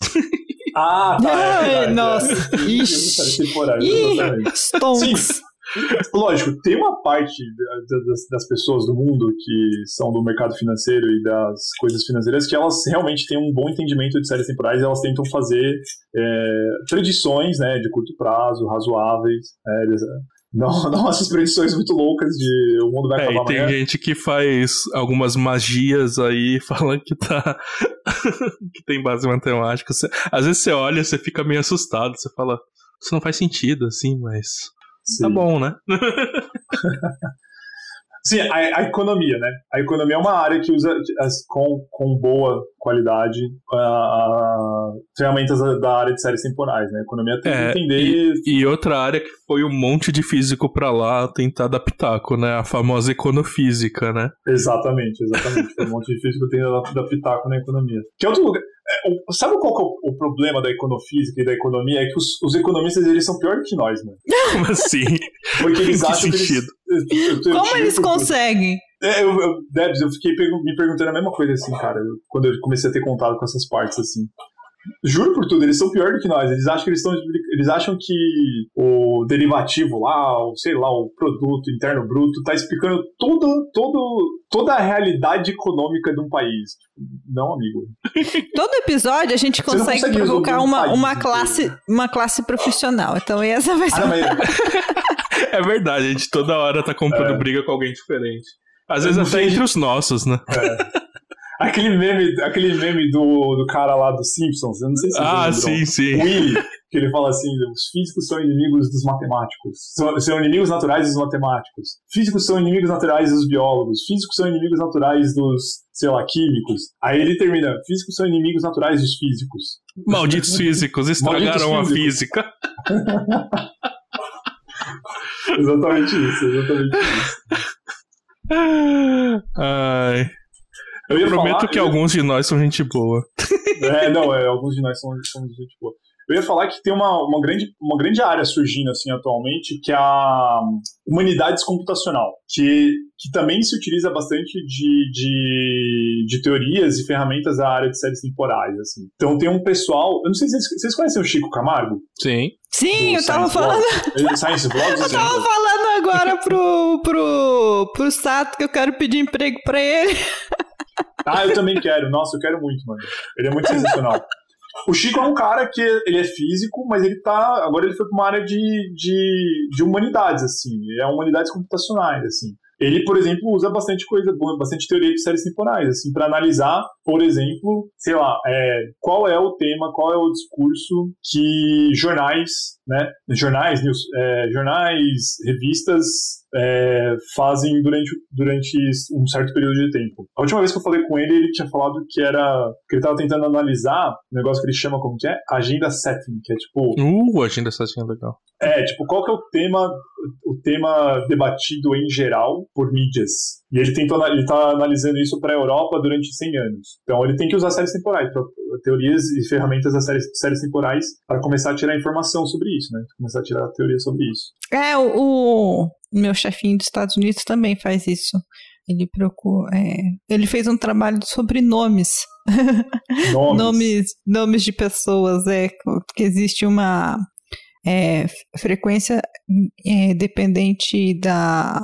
Ah, tá. É verdade, nossa. é. Ixi. Ih. Stonks. Lógico, tem uma parte da- da- das, das pessoas do mundo que são do mercado financeiro e das coisas financeiras que elas realmente têm um bom entendimento de séries temporais e elas tentam fazer é, predições né, de curto prazo, razoáveis. né, não, não essas predições muito loucas de o mundo vai É, acabar tem amanhã. gente que faz algumas magias aí, falando que tá. que tem base matemática. Você- às vezes você olha, você fica meio assustado, você fala, isso não faz sentido, assim, mas. Sim. Tá bom, né? Sim, a, a economia, né? A economia é uma área que usa as- com, com boa qualidade ah, ferramentas da, área de séries temporais, né? A economia tem É, que entender. E outra área que foi um monte de físico pra lá tentar pitaco, né? A famosa econofísica, né? Exatamente, exatamente. Foi um monte de físico da pitaco na economia. Que é outro lugar. É, o- sabe qual que é o, o problema da econofísica e da economia? É que os, os economistas eles são piores que nós, mano. Como assim? Porque eles Em que acham sentido? que eles. eu- eu- eu Como eles conseguem? É, eu, eu, Debs, eu fiquei me perguntando a mesma coisa assim, cara, quando eu comecei a ter contato com essas partes assim. Juro por tudo, eles são pior do que nós. Eles acham que eles estão. Eles acham que o derivativo lá, o, sei lá, o produto interno bruto, tá explicando todo, todo, toda a realidade econômica de um país. Não, amigo. Todo episódio a gente consegue, consegue provocar um uma, país uma, inteiro. classe, uma classe profissional. Então essa vai ser. Ah, mas É verdade, a gente toda hora tá comprando É. briga com alguém diferente. Às vezes até entre os nossos, né? Aquele meme, aquele meme do, do cara lá dos Simpsons, eu não sei se vocês Ah, lembram. sim, sim. Willy, que ele fala assim: os físicos são inimigos dos matemáticos. São, são inimigos naturais dos matemáticos. Físicos são inimigos naturais dos biólogos. Físicos são inimigos naturais dos, sei lá, químicos. Aí ele termina: físicos são inimigos naturais dos físicos. Malditos físicos estragaram Malditos a físicos. física. Exatamente isso, exatamente isso. Ai, Eu ia prometo falar- que eu- alguns de nós são gente boa. É, não, é, alguns de nós somos, somos gente boa. Eu ia falar que tem uma, uma, grande, uma grande área surgindo assim atualmente, que é a humanidades computacional, que, que também se utiliza bastante de, de, de teorias e ferramentas da área de séries temporais. Assim. Então tem um pessoal. Eu não sei se vocês, vocês conhecem o Chico Camargo? Sim. Sim, eu tava falando. Science Vlogs? eu tava falando agora pro, pro, pro Sato que eu quero pedir emprego pra ele. Ah, eu também quero. Nossa, eu quero muito, mano. Ele é muito sensacional. O Chico é um cara que ele é físico, mas ele tá. Agora ele foi para uma área de, de, de humanidades, assim. É humanidades computacionais, assim. Ele, por exemplo, usa bastante coisa, bastante teoria de séries temporais, assim, para analisar, por exemplo, sei lá, é, qual é o tema, qual é o discurso que jornais, né, jornais, news, é, jornais, revistas é, fazem durante, durante um certo período de tempo. A última vez que eu falei com ele, ele tinha falado que era que ele estava tentando analisar um negócio que ele chama como que é agenda setting, que é tipo. Uh, agenda setting é legal. É, tipo, qual que é o tema, o tema debatido em geral por mídias? E ele tentou, ele tá analisando isso para a Europa durante 100 anos. Então ele tem que usar séries temporais, teorias e ferramentas das séries, séries temporais para começar a tirar informação sobre isso, né? Começar a tirar teoria sobre isso. É, o, o meu chefinho dos Estados Unidos também faz isso. Ele procura, é, ele fez um trabalho sobre nomes. Nomes. nomes, nomes de pessoas, é, porque existe uma é, frequência é, dependente da.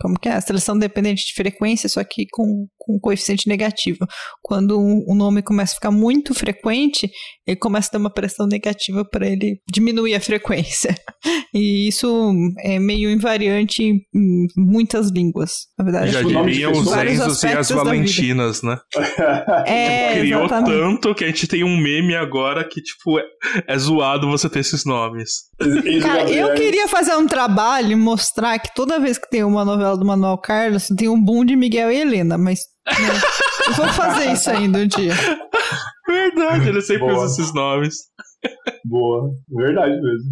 Como que é? A seleção dependente de frequência, só que com, com coeficiente negativo. Quando o nome começa a ficar muito frequente, ele começa a ter uma pressão negativa para ele diminuir a frequência. E isso é meio invariante em muitas línguas. Na verdade, já diriam os Enzos e as Valentinas, né? É, tipo, criou exatamente. tanto que a gente tem um meme agora que, tipo, é, é zoado você ter esses nomes. Cara, eu queria fazer um trabalho e mostrar que toda vez que tem uma novela do Manuel Carlos, tem um boom de Miguel e Helena, mas eu vou fazer isso ainda um dia. Verdade, ele sempre Boa. usa esses nomes. Boa, verdade mesmo.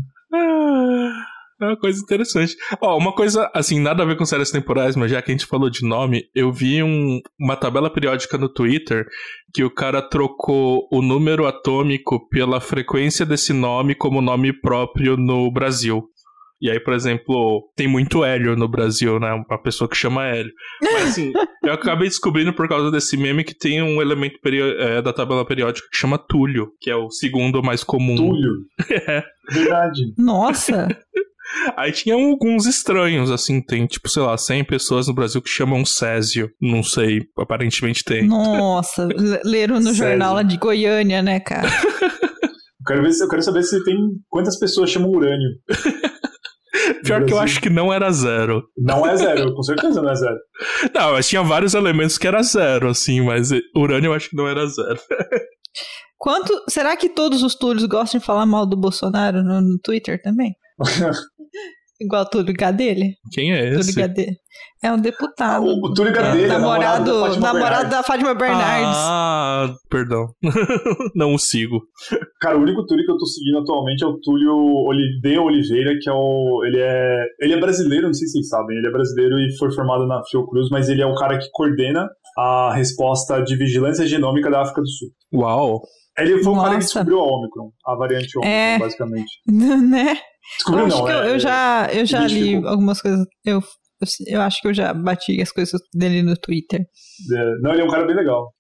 É uma coisa interessante. Ó, uma coisa, assim, nada a ver com séries temporais, mas já que a gente falou de nome, eu vi um, uma tabela periódica no Twitter que o cara trocou o número atômico pela frequência desse nome como nome próprio no Brasil. E aí, por exemplo, tem muito Hélio no Brasil, né? Uma pessoa que chama Hélio. Mas assim, eu acabei descobrindo por causa desse meme que tem um elemento é, da tabela periódica que chama Túlio, que é o segundo mais comum. Túlio? é. Verdade. Nossa! Aí tinha alguns estranhos, assim, tem tipo, sei lá, 100 pessoas no Brasil que chamam Césio. Não sei, aparentemente tem. Nossa, leram no Césio. jornal lá de Goiânia, né, cara? eu, quero ver se, eu quero saber se tem quantas pessoas chamam urânio. Pior que eu acho que não era zero. Não é zero, com certeza não é zero. Não, mas tinha vários elementos que era zero, assim, mas urânio eu acho que não era zero. Quanto. Será que todos os Túlios gostam de falar mal do Bolsonaro no, no Twitter também? Igual o Túlio Gadelha? Quem é esse? Túlio Gadelha. É um deputado. O, o Túlio Gadelha, é, namorado, namorado, da namorado da Fátima Bernardes. Ah, perdão. Não o sigo. Cara, o único Túlio que eu tô seguindo atualmente é o Túlio de Oliveira, que é o. Ele é. Ele é brasileiro, não sei se vocês sabem. Ele é brasileiro e foi formado na Fiocruz, mas ele é o cara que coordena a resposta de vigilância genômica da África do Sul. Uau! Ele foi Nossa. o cara que descobriu a Omicron, a variante Omicron, é... basicamente. né? Descobriu eu não, que é, eu, eu, já, eu já li algumas coisas. Eu, eu, eu, acho que eu já bati as coisas dele no Twitter. É, não, ele é um cara bem legal.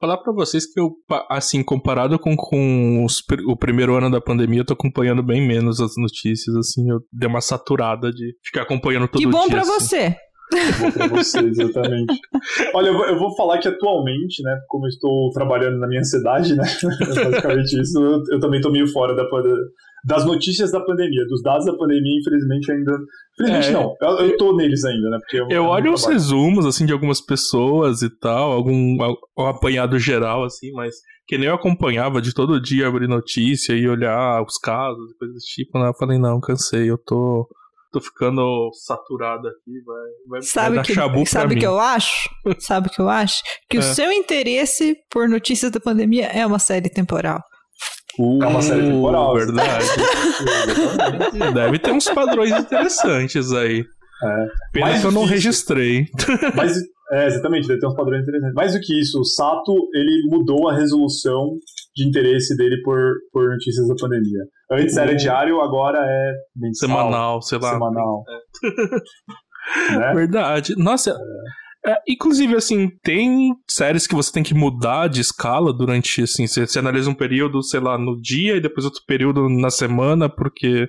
Falar para vocês que eu, assim, comparado com, com os, o primeiro ano da pandemia, eu tô acompanhando bem menos as notícias, assim, eu dei uma saturada de ficar acompanhando todo dia. Que bom dia, pra assim. você! Bom pra você, exatamente. Olha, eu vou, eu vou, falar que atualmente, né, como eu estou trabalhando na minha ansiedade, né, basicamente isso, eu, eu também tô meio fora da, das notícias da pandemia, dos dados da pandemia, infelizmente ainda. Infelizmente é. não, eu, eu tô neles ainda, né? Porque eu, eu olho os resumos, assim, de algumas pessoas e tal, algum um apanhado geral, assim, mas que nem eu acompanhava de todo dia abrir notícia e olhar os casos e coisas desse tipo, né? Eu falei, não, cansei, eu tô. Tô ficando saturado aqui, vai, vai, sabe vai que, chabu Sabe o que eu acho? Sabe o que eu acho? Que é. o seu interesse por notícias da pandemia é uma série temporal. Uh, é uma série temporal. Verdade. Deve ter uns padrões interessantes aí. É. Pena mais que eu não registrei. Mas É, exatamente, deve ter uns padrões interessantes. Mais do que isso, o Sato, ele mudou a resolução de interesse dele por, por notícias da pandemia. Antes era diário, agora é mensal. Semanal, sei lá. Semanal. né? Verdade. Nossa, é, inclusive, assim, tem séries que você tem que mudar de escala durante, assim, você, você analisa um período, sei lá, no dia e depois outro período na semana, porque,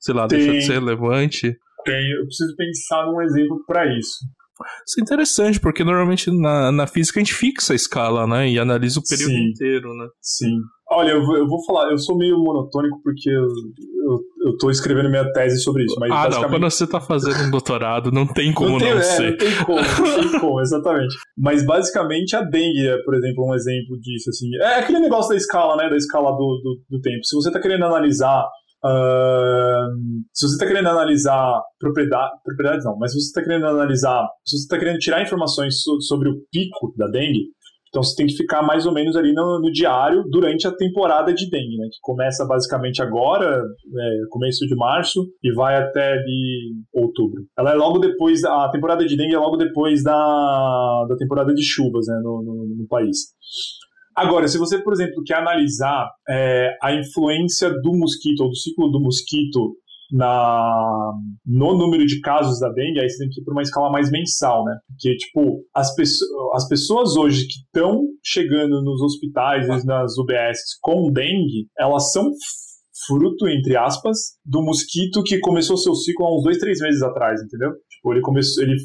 sei lá, Tem. deixa de ser relevante. Tem, eu preciso pensar num exemplo para isso. Isso é interessante, porque normalmente na, na física a gente fixa a escala, né? E analisa o período Sim. inteiro, né? Sim. Olha, eu vou, eu vou falar, eu sou meio monotônico porque eu, eu, eu tô escrevendo minha tese sobre isso, mas ah, não, basicamente... quando você tá fazendo um doutorado, não tem como não, tem, é, ser. não tem como, não tem como, exatamente. Mas basicamente a dengue é, por exemplo, um exemplo disso, assim. É aquele negócio da escala, né? Da escala do, do, do tempo. Se você tá querendo analisar. ahn, se você está querendo analisar propriedade, propriedades não, mas se você está querendo analisar, se você está querendo tirar informações so- sobre o pico da dengue, então você tem que ficar mais ou menos ali no, no diário durante a temporada de dengue, né? Que começa basicamente agora, é, começo de março, e vai até ali outubro. Ela é logo depois, a temporada de dengue é logo depois da, da temporada de chuvas, né? No, no, no país. Agora, se você, por exemplo, quer analisar é, a influência do mosquito, ou do ciclo do mosquito na, no número de casos da dengue, aí você tem que ir para uma escala mais mensal, né? Porque, tipo, as, as pessoas hoje que estão chegando nos hospitais e nas UBS com dengue, elas são fruto, entre aspas, do mosquito que começou seu ciclo há uns dois, três meses atrás, entendeu? Tipo, ele começou, ele...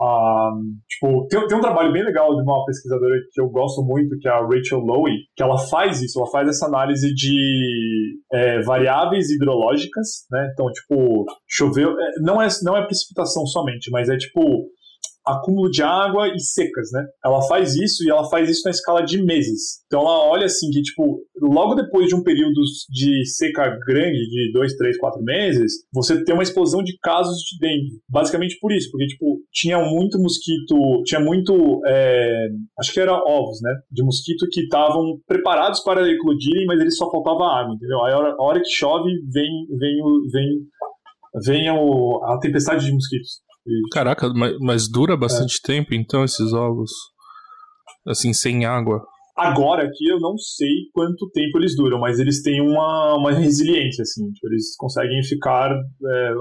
a- tipo, tem, tem um trabalho bem legal de uma pesquisadora que eu gosto muito, que é a Rachel Lowe, que ela faz isso, ela faz essa análise de é, variáveis hidrológicas, né? Então, tipo, choveu, é, não é, não é precipitação somente, mas é tipo acúmulo de água e secas, né? Ela faz isso e ela faz isso na escala de meses. Então ela olha assim que, tipo, logo depois de um período de seca grande, de dois, três, quatro meses, você tem uma explosão de casos de dengue. Basicamente por isso, porque, tipo, tinha muito mosquito, tinha muito, é, acho que era ovos, né? De mosquito que estavam preparados para eclodirem, mas eles só faltava água, entendeu? Aí a hora, que chove, vem, vem, o, vem, o, a tempestade de mosquitos. E Caraca, mas, mas dura bastante tempo, então, esses ovos? Assim, sem água. Agora aqui eu não sei quanto tempo eles duram, mas eles têm uma, uma resiliência, assim. Tipo, eles conseguem ficar é,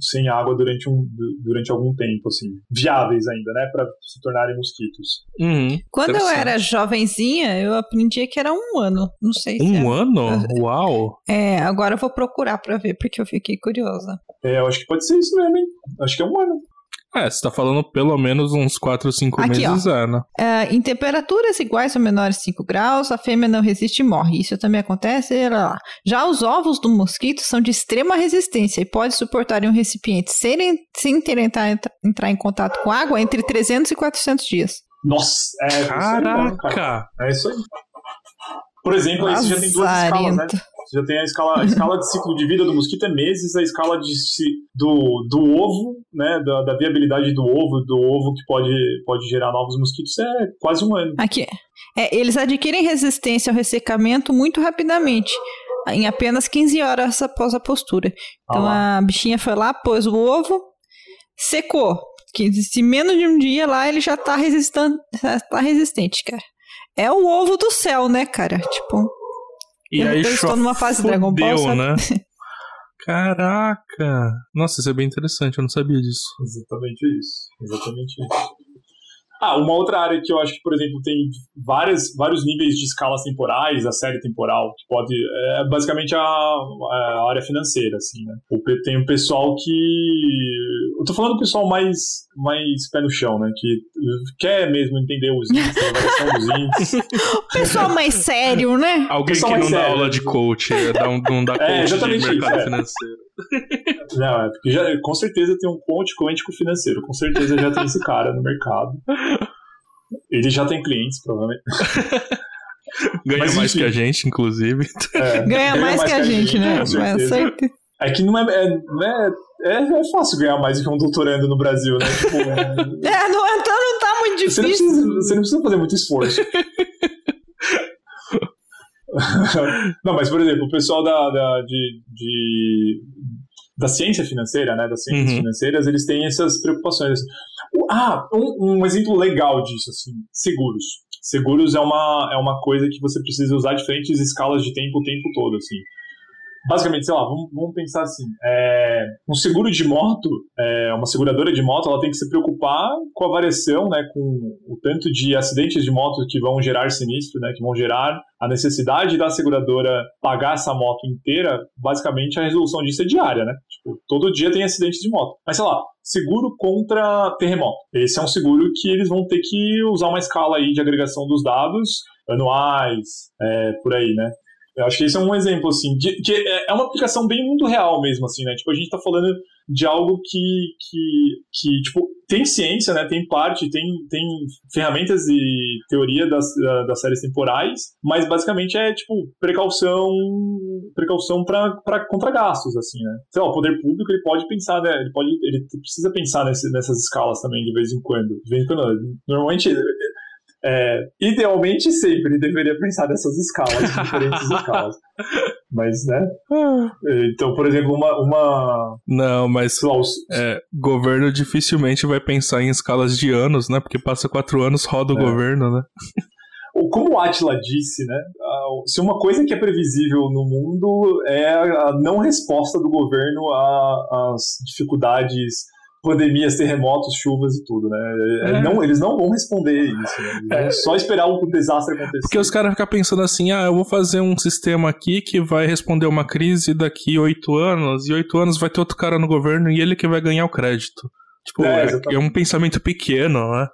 sem água durante, um, durante algum tempo, assim. Viáveis ainda, né? Pra se tornarem mosquitos. Uhum, Quando eu era jovenzinha, eu aprendi que era um ano. Não sei se Um é. ano? Uau! É, agora eu vou procurar pra ver, porque eu fiquei curiosa. É, eu acho que pode ser isso mesmo, hein? Acho que é um ano. É, você tá falando pelo menos uns 4 ou 5 Aqui, meses, é, né? É, em temperaturas iguais ou menores de 5 graus, a fêmea não resiste e morre. Isso também acontece. lá, lá. Já os ovos do mosquito são de extrema resistência e podem suportar em um recipiente sem, sem ter entrar, entrar em contato com água entre 300 e 400 dias. Nossa, é. cara. Caraca! É isso aí. Por exemplo, aí você já tem duas escalas, né? Você já tem a escala, a escala de ciclo de vida do mosquito é meses, a escala de, do, do ovo, né? Da, da viabilidade do ovo, do ovo que pode, pode gerar novos mosquitos, é quase um ano. Aqui. É, eles adquirem resistência ao ressecamento muito rapidamente, em apenas 15 horas após a postura. Então Ah a bichinha foi lá, pôs o ovo, secou. Que se menos de um dia lá ele já tá, resistan- já tá resistente, cara. É o ovo do céu, né, cara? Tipo, E Eu- aí, eu estou numa fase Dragon Ball, fudeu, sabe? né? Caraca! Nossa, isso é bem interessante, eu não sabia disso. Exatamente isso. Exatamente isso. Ah, uma outra área que eu acho que, por exemplo, tem várias, vários níveis de escalas temporais, a série temporal, que pode. É basicamente a, a área financeira, assim, né? O Tem um pessoal que. Eu tô falando do pessoal mais, mais pé no chão, né? Que quer mesmo entender os índices, a variação dos índices. o pessoal mais sério, né? Alguém Pessoal que não mais dá sério. aula de coach, é, dá um, não dá coach de exatamente mercado isso, é. financeiro. Não, é porque já, com certeza tem um coach quântico financeiro. Com certeza já tem esse cara no mercado. Ele já tem clientes, provavelmente. Ganha Mas, mais enfim. que a gente, inclusive. É, Ganha mais que a gente, né? com Mas certeza. certeza. É que não é, é, não é, é, é fácil ganhar mais do que um doutorando no Brasil, né? Tipo, é- É, não, então não tá muito você, não difícil. precisa, você não precisa fazer muito esforço. não, mas por exemplo, o pessoal da, da- de, de da ciência financeira, né, das ciências uhum. financeiras, eles têm essas preocupações. Ah, um, um exemplo legal disso, assim, seguros. Seguros é uma, é uma coisa que você precisa usar diferentes escalas de tempo o tempo todo, assim basicamente, sei lá, vamos, vamos pensar assim: é, um seguro de moto, é, uma seguradora de moto, ela tem que se preocupar com a variação, né, com o tanto de acidentes de moto que vão gerar sinistro, né, que vão gerar a necessidade da seguradora pagar essa moto inteira. Basicamente, a resolução disso é diária, né? Tipo, todo dia tem acidente de moto. Mas sei lá, seguro contra terremoto. Esse é um seguro que eles vão ter que usar uma escala aí de agregação dos dados anuais, é, por aí, né? Eu acho que esse é um exemplo, assim, de, que é, é uma aplicação bem mundo real mesmo, assim, né? Tipo, a gente tá falando de algo que, que, que tipo, tem ciência, né? Tem parte, tem, tem ferramentas e teoria das, das séries temporais, mas basicamente é, tipo, precaução precaução para contra gastos, assim, né? Sei lá, o poder público, ele pode pensar, né? Ele, pode, ele precisa pensar nesse, nessas escalas também, de vez em quando. De vez em quando, normalmente é, idealmente sempre deveria pensar nessas escalas, diferentes escalas. Mas, né? Então, por exemplo, uma. uma Não, mas. É, governo dificilmente vai pensar em escalas de anos, né? Porque passa quatro anos, roda o é. governo, né? Como o Atila disse, né? Se uma coisa que é previsível no mundo é a não resposta do governo às dificuldades pandemias, terremotos, chuvas e tudo, né? É. é. Não, eles não vão responder isso, né? É. só esperar o desastre acontecer. Porque os caras ficam pensando assim, ah, eu vou fazer um sistema aqui que vai responder uma crise daqui oito anos, e oito anos vai ter outro cara no governo e ele que vai ganhar o crédito. Tipo, é, é, é um pensamento pequeno, né?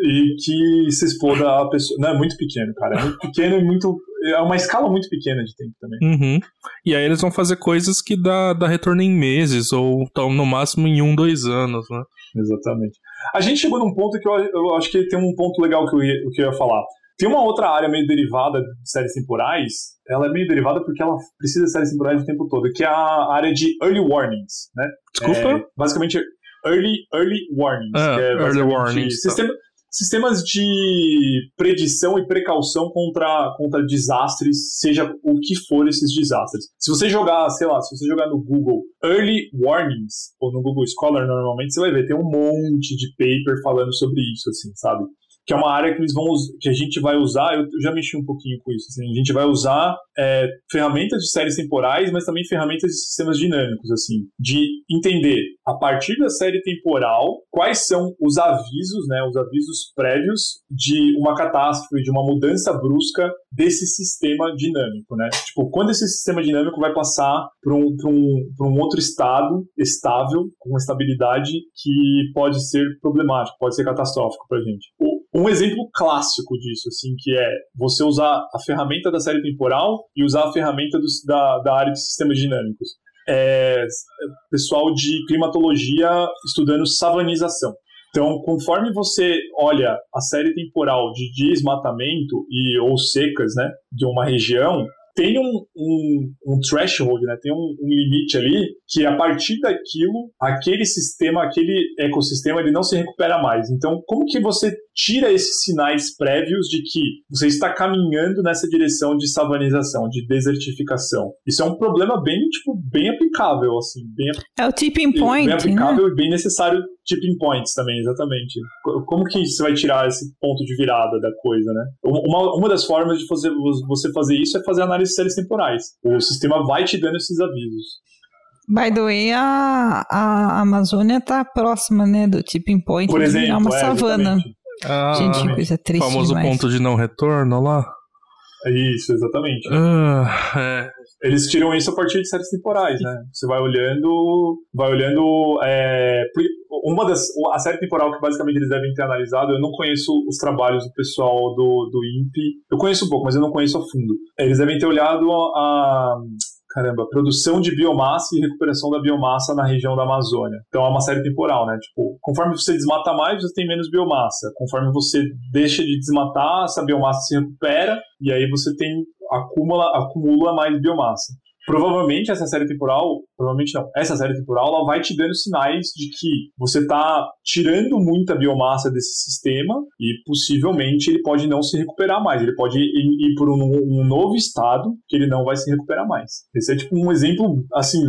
E que se exploda a pessoa. Não, é muito pequeno, cara. É muito pequeno e muito é uma escala muito pequena de tempo também. Uhum. E aí eles vão fazer coisas que dá, dá retorno em meses, ou tão, no máximo em um, dois anos, né? Exatamente. A gente chegou num ponto que eu, eu acho que tem um ponto legal que eu, ia, que eu ia falar. Tem uma outra área meio derivada de séries temporais, ela é meio derivada porque ela precisa de séries temporais o tempo todo, que é a área de early warnings, né? Desculpa? É, basicamente, early, early warnings. Ah, é early warnings. Tá. Sistema, tá sistemas de predição e precaução contra, contra desastres, seja o que for esses desastres. Se você jogar, sei lá, se você jogar no Google Early Warnings, ou no Google Scholar normalmente, você vai ver, tem um monte de paper falando sobre isso, assim, sabe? Que é uma área que eles vão que a gente vai usar. Eu já mexi um pouquinho com isso. Assim, a gente vai usar é, ferramentas de séries temporais, mas também ferramentas de sistemas dinâmicos, assim, de entender a partir da série temporal quais são os avisos, né, os avisos prévios de uma catástrofe, de uma mudança brusca desse sistema dinâmico, né? Tipo, quando esse sistema dinâmico vai passar para um, um, um outro estado estável, com uma estabilidade que pode ser problemático, pode ser catastrófico para gente. Um exemplo clássico disso, assim, que é você usar a ferramenta da série temporal e usar a ferramenta do, da, da área de sistemas dinâmicos. É, pessoal de climatologia estudando savanização. Então, conforme você olha a série temporal de desmatamento e ou secas, né, de uma região, tem um, um, um threshold, né? tem um, um, limite ali que a partir daquilo, aquele sistema, aquele ecossistema, ele não se recupera mais. Então, como que você tira esses sinais prévios de que você está caminhando nessa direção de savanização, de desertificação? Isso é um problema bem, tipo, bem aplicável, assim, bem É o tipping point, Bem aplicável né? e bem necessário tipping points também, exatamente. Como que você vai tirar esse ponto de virada da coisa, né? Uma, uma das formas de fazer, você fazer isso é fazer análise de séries temporais. O sistema vai te dando esses avisos. By the way, a, a Amazônia está próxima, né, do tipping point. Por exemplo, é uma é, savana. Ah, Gente, coisa triste famoso demais. ponto de não retorno lá. Isso, exatamente. Ah, é. Eles tiram isso a partir de séries temporais, né? Você vai olhando, vai olhando. É, uma das, a série temporal que basicamente eles devem ter analisado, eu não conheço os trabalhos do pessoal do, do INPE. Eu conheço um pouco, mas eu não conheço a fundo. Eles devem ter olhado a, caramba, produção de biomassa e recuperação da biomassa na região da Amazônia. Então é uma série temporal, né? Tipo, conforme você desmata mais, você tem menos biomassa. Conforme você deixa de desmatar, essa biomassa se recupera e aí você tem acumula acumula mais biomassa provavelmente essa série temporal, provavelmente não, essa série temporal ela vai te dando sinais de que você está tirando muita biomassa desse sistema e possivelmente ele pode não se recuperar mais, ele pode ir, ir por um, um, novo estado que ele não vai se recuperar mais. Esse é tipo um exemplo, assim,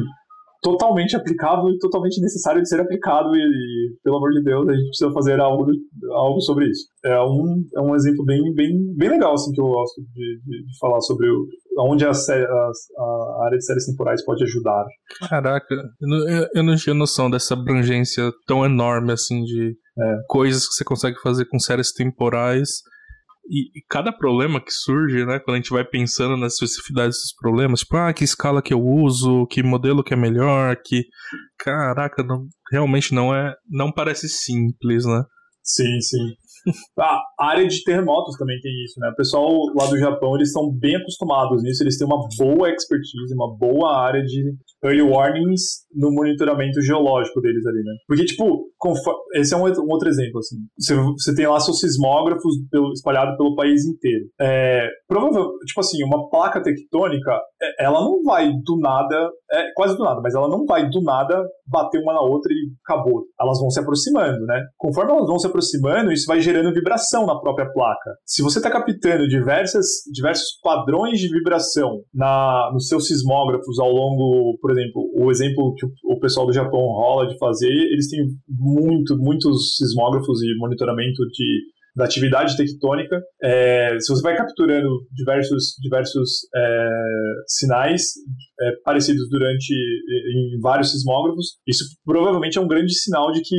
totalmente aplicável e totalmente necessário de ser aplicado e, e, pelo amor de Deus, a gente precisa fazer algo, algo sobre isso. É um, é um exemplo bem, bem, bem legal, assim, que eu gosto de, de, de falar sobre o, onde a, a, a, área de séries temporais pode ajudar. Caraca, eu não, eu, eu não tinha noção dessa abrangência tão enorme, assim, de é. coisas que você consegue fazer com séries temporais e, e, cada problema que surge, né, quando a gente vai pensando nas especificidades dos problemas, tipo, ah, que escala que eu uso, que modelo que é melhor, que. Caraca, não, realmente não é. Não parece simples, né? Sim, sim. Ah, área de terremotos também tem isso, né? O pessoal lá do Japão, eles estão bem acostumados nisso, eles têm uma boa expertise, uma boa área de early warnings no monitoramento geológico deles ali, né? Porque, tipo, esse é um, outro exemplo, assim. Você, tem lá seus sismógrafos espalhados pelo país inteiro. É, provavelmente, tipo assim, uma placa tectônica, é, ela não vai do nada, é, quase do nada, mas ela não vai do nada bater uma na outra e acabou. Elas vão se aproximando, né? Conforme elas vão se aproximando, isso vai gerando vibração na própria placa. Se você está captando diversas, diversos padrões de vibração na, nos seus sismógrafos ao longo, por exemplo, o exemplo que o, o pessoal do Japão rola de fazer, eles têm muito, muitos sismógrafos e monitoramento de da atividade tectônica. É, se você vai capturando diversos, diversos é, sinais é, parecidos durante em vários sismógrafos, isso provavelmente é um grande sinal de que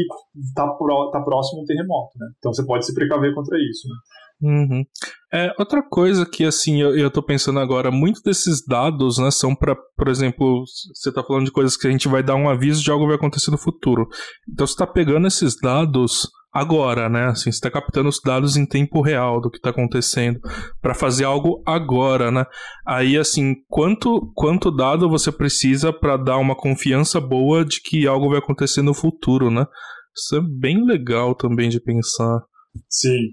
está tá próximo um terremoto. Né? Então você pode se precaver contra isso. Né? Uhum. É, outra coisa que, assim, eu, eu tô pensando agora, muitos desses dados, né, são para, por exemplo, você tá falando de coisas que a gente vai dar um aviso de algo vai acontecer no futuro. Então você tá pegando esses dados agora, né, assim, você tá captando os dados em tempo real do que tá acontecendo para fazer algo agora, né. Aí, assim, quanto, quanto dado você precisa para dar uma confiança boa de que algo vai acontecer no futuro, né. Isso é bem legal também de pensar. Sim,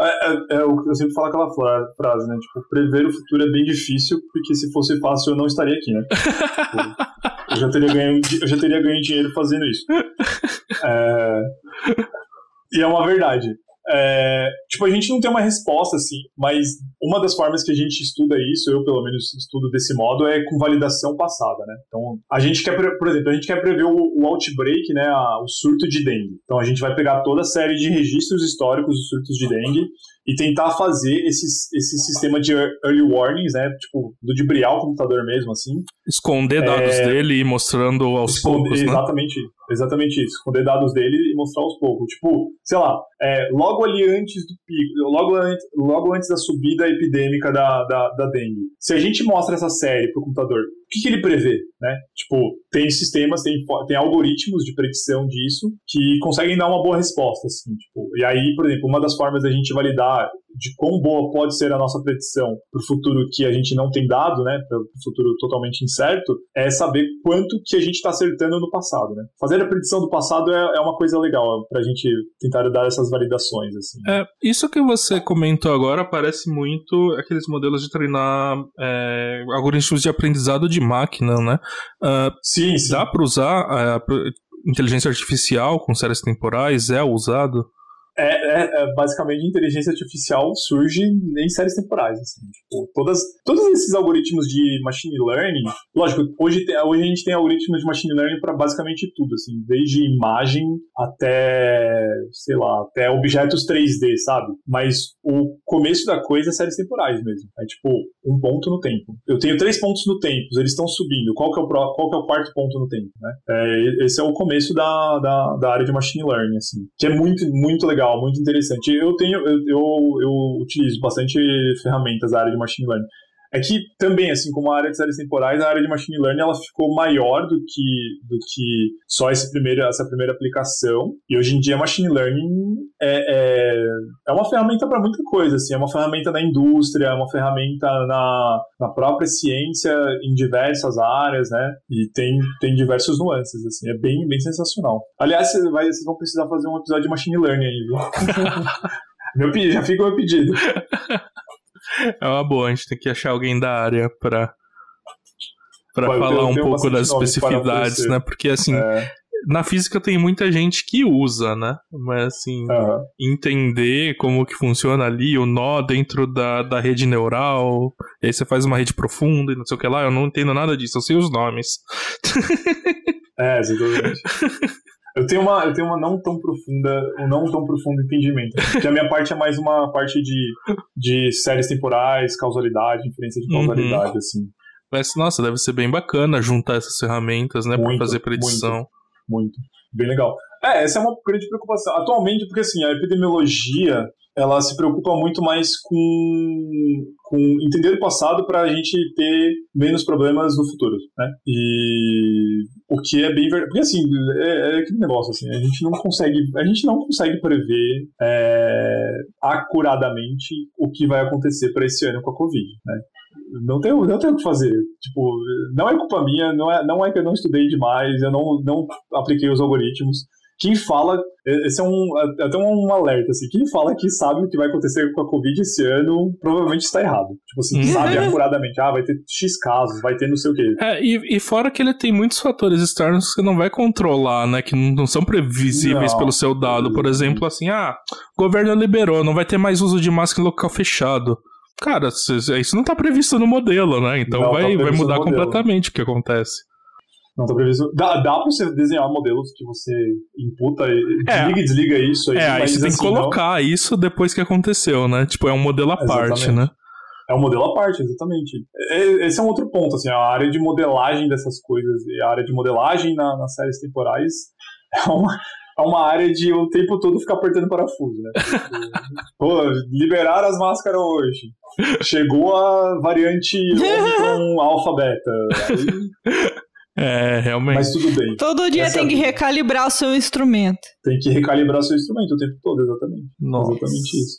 é, é, é, eu sempre falo aquela frase, né? Tipo, prever o futuro é bem difícil, porque se fosse fácil eu não estaria aqui, né? tipo, eu, já teria ganho, eu já teria ganho dinheiro fazendo isso. É, e é uma verdade. É, tipo, a gente não tem uma resposta, assim, mas uma das formas que a gente estuda isso, eu pelo menos estudo desse modo, é com validação passada, né? Então, a gente quer, por exemplo, a gente quer prever o, o outbreak, né, a, o surto de dengue. Então, a gente vai pegar toda a série de registros históricos dos surtos de dengue e tentar fazer esses, esse sistema de early warnings, né? Tipo, ludibriar o computador mesmo, assim. Esconder dados é... dele e mostrando aos Esconder, poucos, né? Exatamente, exatamente isso. Esconder dados dele e mostrar aos poucos. Tipo, sei lá, é, logo ali antes do pico, logo, antes, logo antes da subida epidêmica da, da, da dengue. Se a gente mostra essa série pro computador, que, que, ele prevê, né? Tipo, tem sistemas, tem, tem algoritmos de predição disso que conseguem dar uma boa resposta, assim, tipo, e aí, por exemplo, uma das formas da gente validar de quão boa pode ser a nossa predição para o futuro que a gente não tem dado, né, para o futuro totalmente incerto, é saber quanto que a gente está acertando no passado, né? Fazer a predição do passado é, é uma coisa legal para a gente tentar dar essas validações, assim. É, isso que você comentou agora parece muito aqueles modelos de treinar é, algoritmos de aprendizado de máquina, né? Uh, sim, sim. Dá para usar uh, inteligência artificial com séries temporais? É usado? É, é, é, basicamente inteligência artificial surge em séries temporais. Assim, tipo, todas, todos esses algoritmos de machine learning, lógico, hoje, hoje a gente tem algoritmos de machine learning para basicamente tudo, assim, desde imagem até, sei lá, até objetos 3D, sabe? Mas o começo da coisa é séries temporais mesmo. É tipo um ponto no tempo. Eu tenho três pontos no tempo, eles estão subindo. Qual que é o, pro, qual que é o quarto ponto no tempo, né? É, esse é o começo da, da, da área de machine learning, assim, que é muito, muito legal legal, muito interessante. Eu tenho, eu, eu, eu utilizo bastante ferramentas da área de machine learning. É que também, assim como a área de séries temporais, a área de machine learning ela ficou maior do que, do que só esse primeiro, essa primeira aplicação. E hoje em dia, machine learning é, é, é uma ferramenta para muita coisa. Assim, é uma ferramenta na indústria, é uma ferramenta na, na própria ciência, em diversas áreas, né? E tem, tem diversos nuances. Assim, é bem, bem sensacional. Aliás, vocês, vai, vocês vão precisar fazer um episódio de machine learning aí, viu? meu pedido, já fica o meu pedido. É uma boa, a gente tem que achar alguém da área pra, pra falar um pouco das especificidades, né? Porque assim, é. na física tem muita gente que usa, né? Mas assim, Aham. entender como que funciona ali, o nó dentro da, da rede neural, e aí você faz uma rede profunda e não sei o que lá, eu não entendo nada disso, eu sei os nomes. É, exatamente. Eu tenho uma, eu tenho uma não tão profunda, um não tão profundo entendimento. Porque a minha parte é mais uma parte de, de séries temporais, causalidade, inferência de Uhum. causalidade, assim. Mas, nossa, deve ser bem bacana juntar essas ferramentas, né, pra Muito, fazer predição. Muito. Bem legal. É, essa é uma grande preocupação. Atualmente, porque assim, a epidemiologia, ela se preocupa muito mais com, com entender o passado para a gente ter menos problemas no futuro, né? E o que é bem verdade. Porque assim, é, é aquele negócio, assim, a gente não consegue, a gente não consegue prever é, acuradamente o que vai acontecer para esse ano com a Covid, né? Não tenho, não tenho o que fazer. Tipo, não é culpa minha, não é, não é que eu não estudei demais, eu não, não apliquei os algoritmos. Quem fala, esse é um é até um alerta, assim, quem fala que sabe o que vai acontecer com a Covid esse ano, provavelmente está errado. Tipo assim, sabe acuradamente, ah, vai ter X casos, vai ter não sei o quê. É, e, e fora que ele tem muitos fatores externos que você não vai controlar, né? Que não, não são previsíveis Não. pelo seu dado. Por exemplo, assim, ah, o governo liberou, não vai ter mais uso de máscara em local fechado. Cara, isso não tá previsto no modelo, né? Então Não tá vai, vai previsto mudar completamente o que acontece. Não tá previsto. Dá, dá pra você desenhar modelos que você imputa, e- É. desliga e desliga isso aí. É, aí você tem que assim, não- colocar isso depois que aconteceu, né? Tipo, é um modelo à parte, né? É um modelo à parte, exatamente. Esse é um outro ponto, assim, a área de modelagem dessas coisas, e a área de modelagem na- nas séries temporais é uma, é uma área de o tempo todo ficar apertando parafuso, né? Pô, liberaram as máscaras hoje. Chegou a variante Omicron alfa beta. Aí- É, realmente. mas tudo bem. Todo dia Essa é tem que vida. recalibrar o seu instrumento. Tem que recalibrar seu instrumento o tempo todo, exatamente. Nossa. Exatamente isso.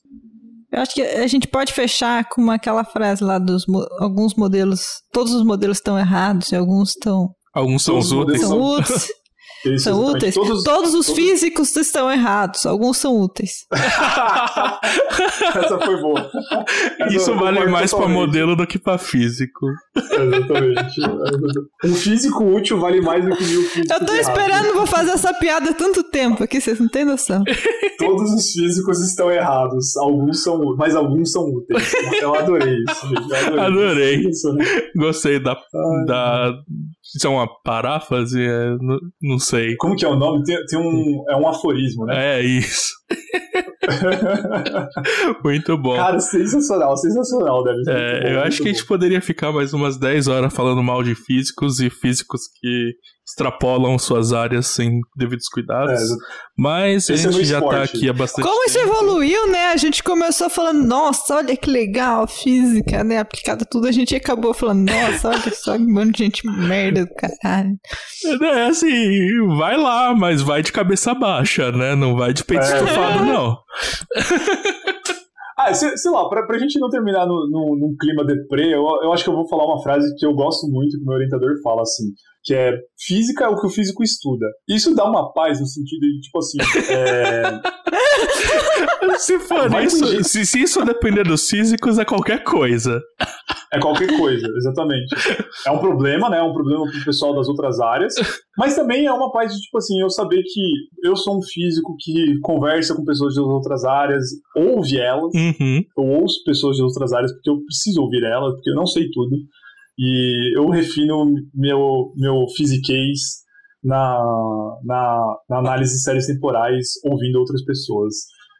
Eu acho que a gente pode fechar com aquela frase lá dos mo- alguns modelos, todos os modelos estão errados e alguns estão Alguns são úteis. São- úteis. Isso, São exatamente. úteis. Todos, Todos os todos- físicos estão errados, alguns são úteis. Essa foi boa. Essa Isso vale mais pra totalmente. modelo do que pra físico. Exatamente. Um físico útil vale mais do que mil físicos Eu tô errados. esperando pra fazer essa piada há tanto tempo aqui, vocês não têm noção. Todos os físicos estão errados. Alguns são, mas alguns são úteis. Eu adorei isso. gente. Eu Adorei. Isso, né? Gostei da. Ai, da... Isso é uma paráfrase? É, não, sei. Como que é o nome? Tem, tem um, é um aforismo, né? É isso. Muito bom. Cara, sensacional, sensacional, deve ser. É, bom, eu acho que a bom. gente poderia ficar mais umas 10 horas falando mal de físicos e físicos que extrapolam suas áreas sem devidos É, cuidados. exa- Mas a é gente no já tá esporte. aqui há bastante Como isso tempo. evoluiu, né? A gente começou falando, nossa, olha que legal, física, né? Aplicada tudo, a gente acabou falando, nossa, olha só que bando de gente merda do caralho. É assim, vai lá, mas vai de cabeça baixa, né? Não vai de peito É. estufado, não. Ah, sei, sei lá, pra, pra gente não terminar no, no, num clima deprê, eu, eu acho que eu vou falar uma frase que eu gosto muito, que o meu orientador fala, assim, que é física é o que o físico estuda. Isso dá uma paz no sentido de, tipo assim, é, Se for Vai isso, se, se isso depender dos físicos, é qualquer coisa. é qualquer coisa, exatamente. É um problema, né? É um problema pro pessoal das outras áreas, mas também é uma paz de, tipo assim, eu saber que eu sou um físico que conversa com pessoas de outras áreas, ouve elas, Uhum. eu ouço pessoas de outras áreas porque eu preciso ouvir elas, porque eu não sei tudo. E eu refino meu, meu physiquez na, na, na análise de séries temporais, ouvindo outras pessoas.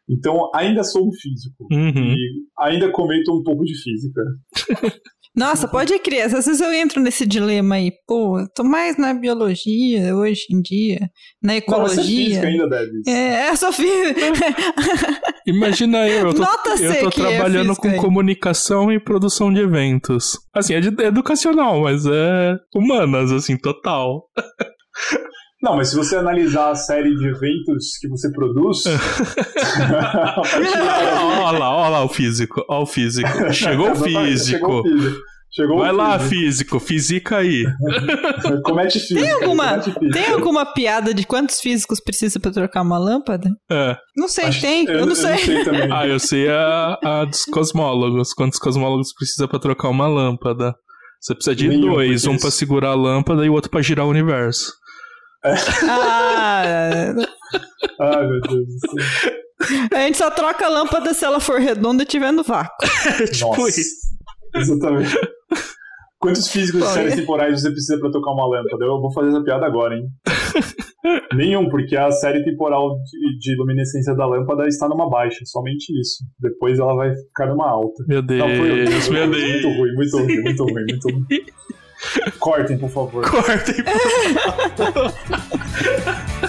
Então, ainda sou um físico. Uhum. E ainda cometo um pouco de física. Nossa, pode crer. Às vezes eu entro nesse dilema aí. Pô, tô mais na biologia hoje em dia, na Não, é ecologia. física ainda, deve. É, é só física. Imagina eu, eu tô, eu tô é trabalhando física com aí. comunicação e produção de eventos. Assim, é, de, é educacional, mas é humanas, assim, total. Não, mas se você analisar a série de eventos que você produz. Olha lá, olha lá o físico, olha o físico. Chegou o físico. Chegou o físico. Chegou Vai lá, físico. fisica aí. Comete física. Tem alguma, comete física. tem alguma piada de quantos físicos precisa pra trocar uma lâmpada? É. Não sei, Acho- tem. Eu, não sei. também. Ah, eu sei a, a dos cosmólogos. Quantos cosmólogos precisa pra trocar uma lâmpada? Você precisa de Nenhum, dois, um pra segurar a lâmpada e o outro pra girar o universo. Ah, Ai, meu Deus do céu. a gente só troca a lâmpada se ela for redonda e tiver no vácuo. tipo Nossa. isso. Exatamente. Quantos físicos de séries temporais você precisa pra tocar uma lâmpada? Eu vou fazer essa piada agora, hein? Nenhum, porque a série temporal de, de luminescência da lâmpada está numa baixa, somente isso. Depois ela vai ficar numa alta. Meu Deus, Não, foi meu Deus. Muito ruim, muito ruim, muito ruim, muito ruim. Cortem, por favor. Corta aí,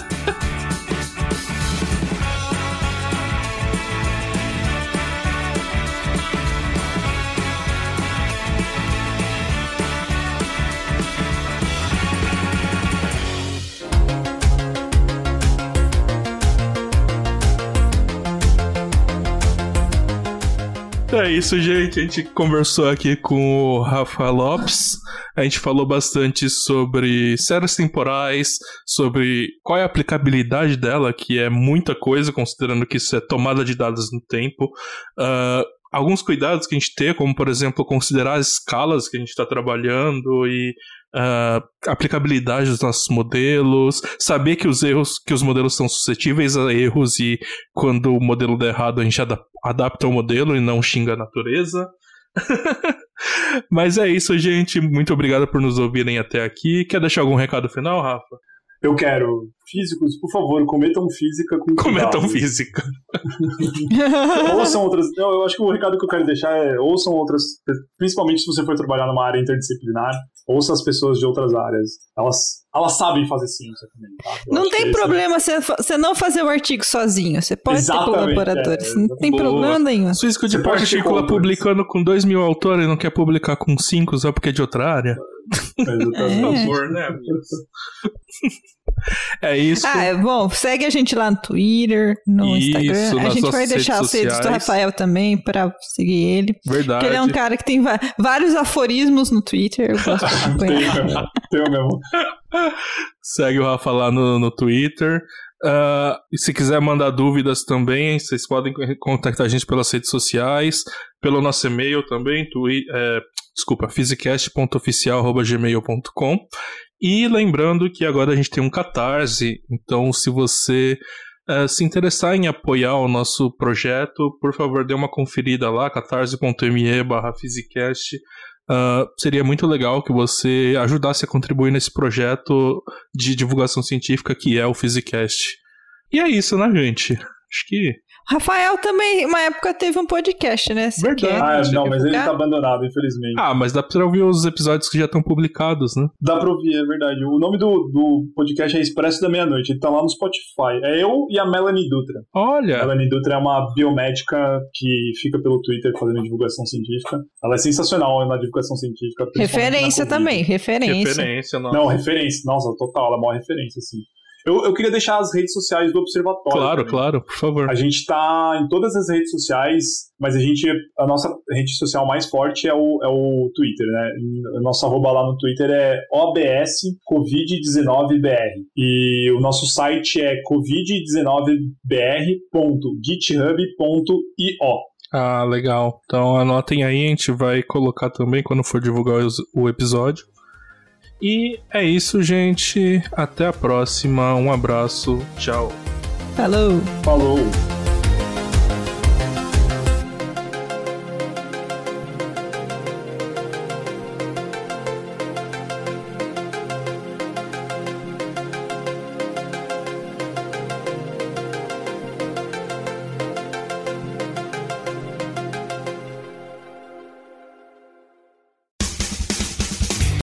É isso, gente. A gente conversou aqui com o Rafa Lopes. A gente falou bastante sobre séries temporais, sobre qual é a aplicabilidade dela, que é muita coisa, considerando que isso é tomada de dados no tempo. Ah, alguns cuidados que a gente tem, como por exemplo, considerar as escalas que a gente está trabalhando e ah, aplicabilidade dos nossos modelos, saber que os erros, que os modelos são suscetíveis a erros e quando o modelo der errado a gente ada- adapta o modelo e não xinga a natureza. Mas é isso, gente. Muito obrigado por nos ouvirem até aqui. Quer deixar algum recado final, Rafa? Eu quero. Físicos, por favor, cometam física com Cometam cuidado. física. ouçam outras. Eu, eu acho que o recado que eu quero deixar é ouçam outras. Principalmente se você for trabalhar numa área interdisciplinar, ouça as pessoas de outras áreas. Elas, elas sabem fazer ciência também, tá? Não tem esse- problema você não fazer o artigo sozinho. Você pode ter Exatamente, colaboradores. é, não tem boa. problema nenhum. Físicos de partícula publicando com 2 mil autores e não quer publicar com 5 só porque é de outra área? Exatamente. É. favor, né? É isso. Ah, é bom, segue a gente lá no Twitter, no Isso, Instagram. A gente vai deixar redes os redes do. Rafael também pra seguir ele. Verdade. Porque ele é um cara que tem vários aforismos no Twitter. Eu gosto de acompanhar. Tem. Tem mesmo. Segue o Rafa lá no, no Twitter. E se quiser mandar dúvidas também, vocês podem contactar a gente pelas redes sociais, pelo nosso e-mail também, twi é, desculpa, physicast.oficial.gmail.com. E lembrando que agora a gente tem um catarse, então se você eh, se interessar em apoiar o nosso projeto, por favor, dê uma conferida lá, catarse.me barra Physicast. Ah, seria muito legal que você ajudasse a contribuir nesse projeto de divulgação científica que é o Physicast. E é isso, né, gente? Acho que. Rafael também, uma época, teve um podcast, né? Você Verdade. quer Ah, não, mas ele tá abandonado, infelizmente. Ah, mas dá pra ouvir os episódios que já estão publicados, né? Dá pra ouvir, é verdade. O nome do, do podcast é Expresso da Meia-Noite. Ele tá lá no Spotify. É eu e a Melanie Dutra. Olha, Melanie Dutra é uma biomédica que fica pelo Twitter fazendo divulgação científica. Ela é sensacional na divulgação científica. Referência também, referência. referência, não. Não, referência. Nossa, total, ela é uma referência, assim. Eu, eu queria deixar as redes sociais do Observatório. Claro, também. claro, por favor. A gente tá em todas as redes sociais, mas a gente, a nossa rede social mais forte é o, é o Twitter, né? O nosso arroba lá no Twitter é OBS Covid19BR. E o nosso site é covid19br.github.io. Ah, legal. Então anotem aí, a gente vai colocar também quando for divulgar o episódio. E é isso, gente. Até a próxima. Um abraço. Tchau. Falou. Falou!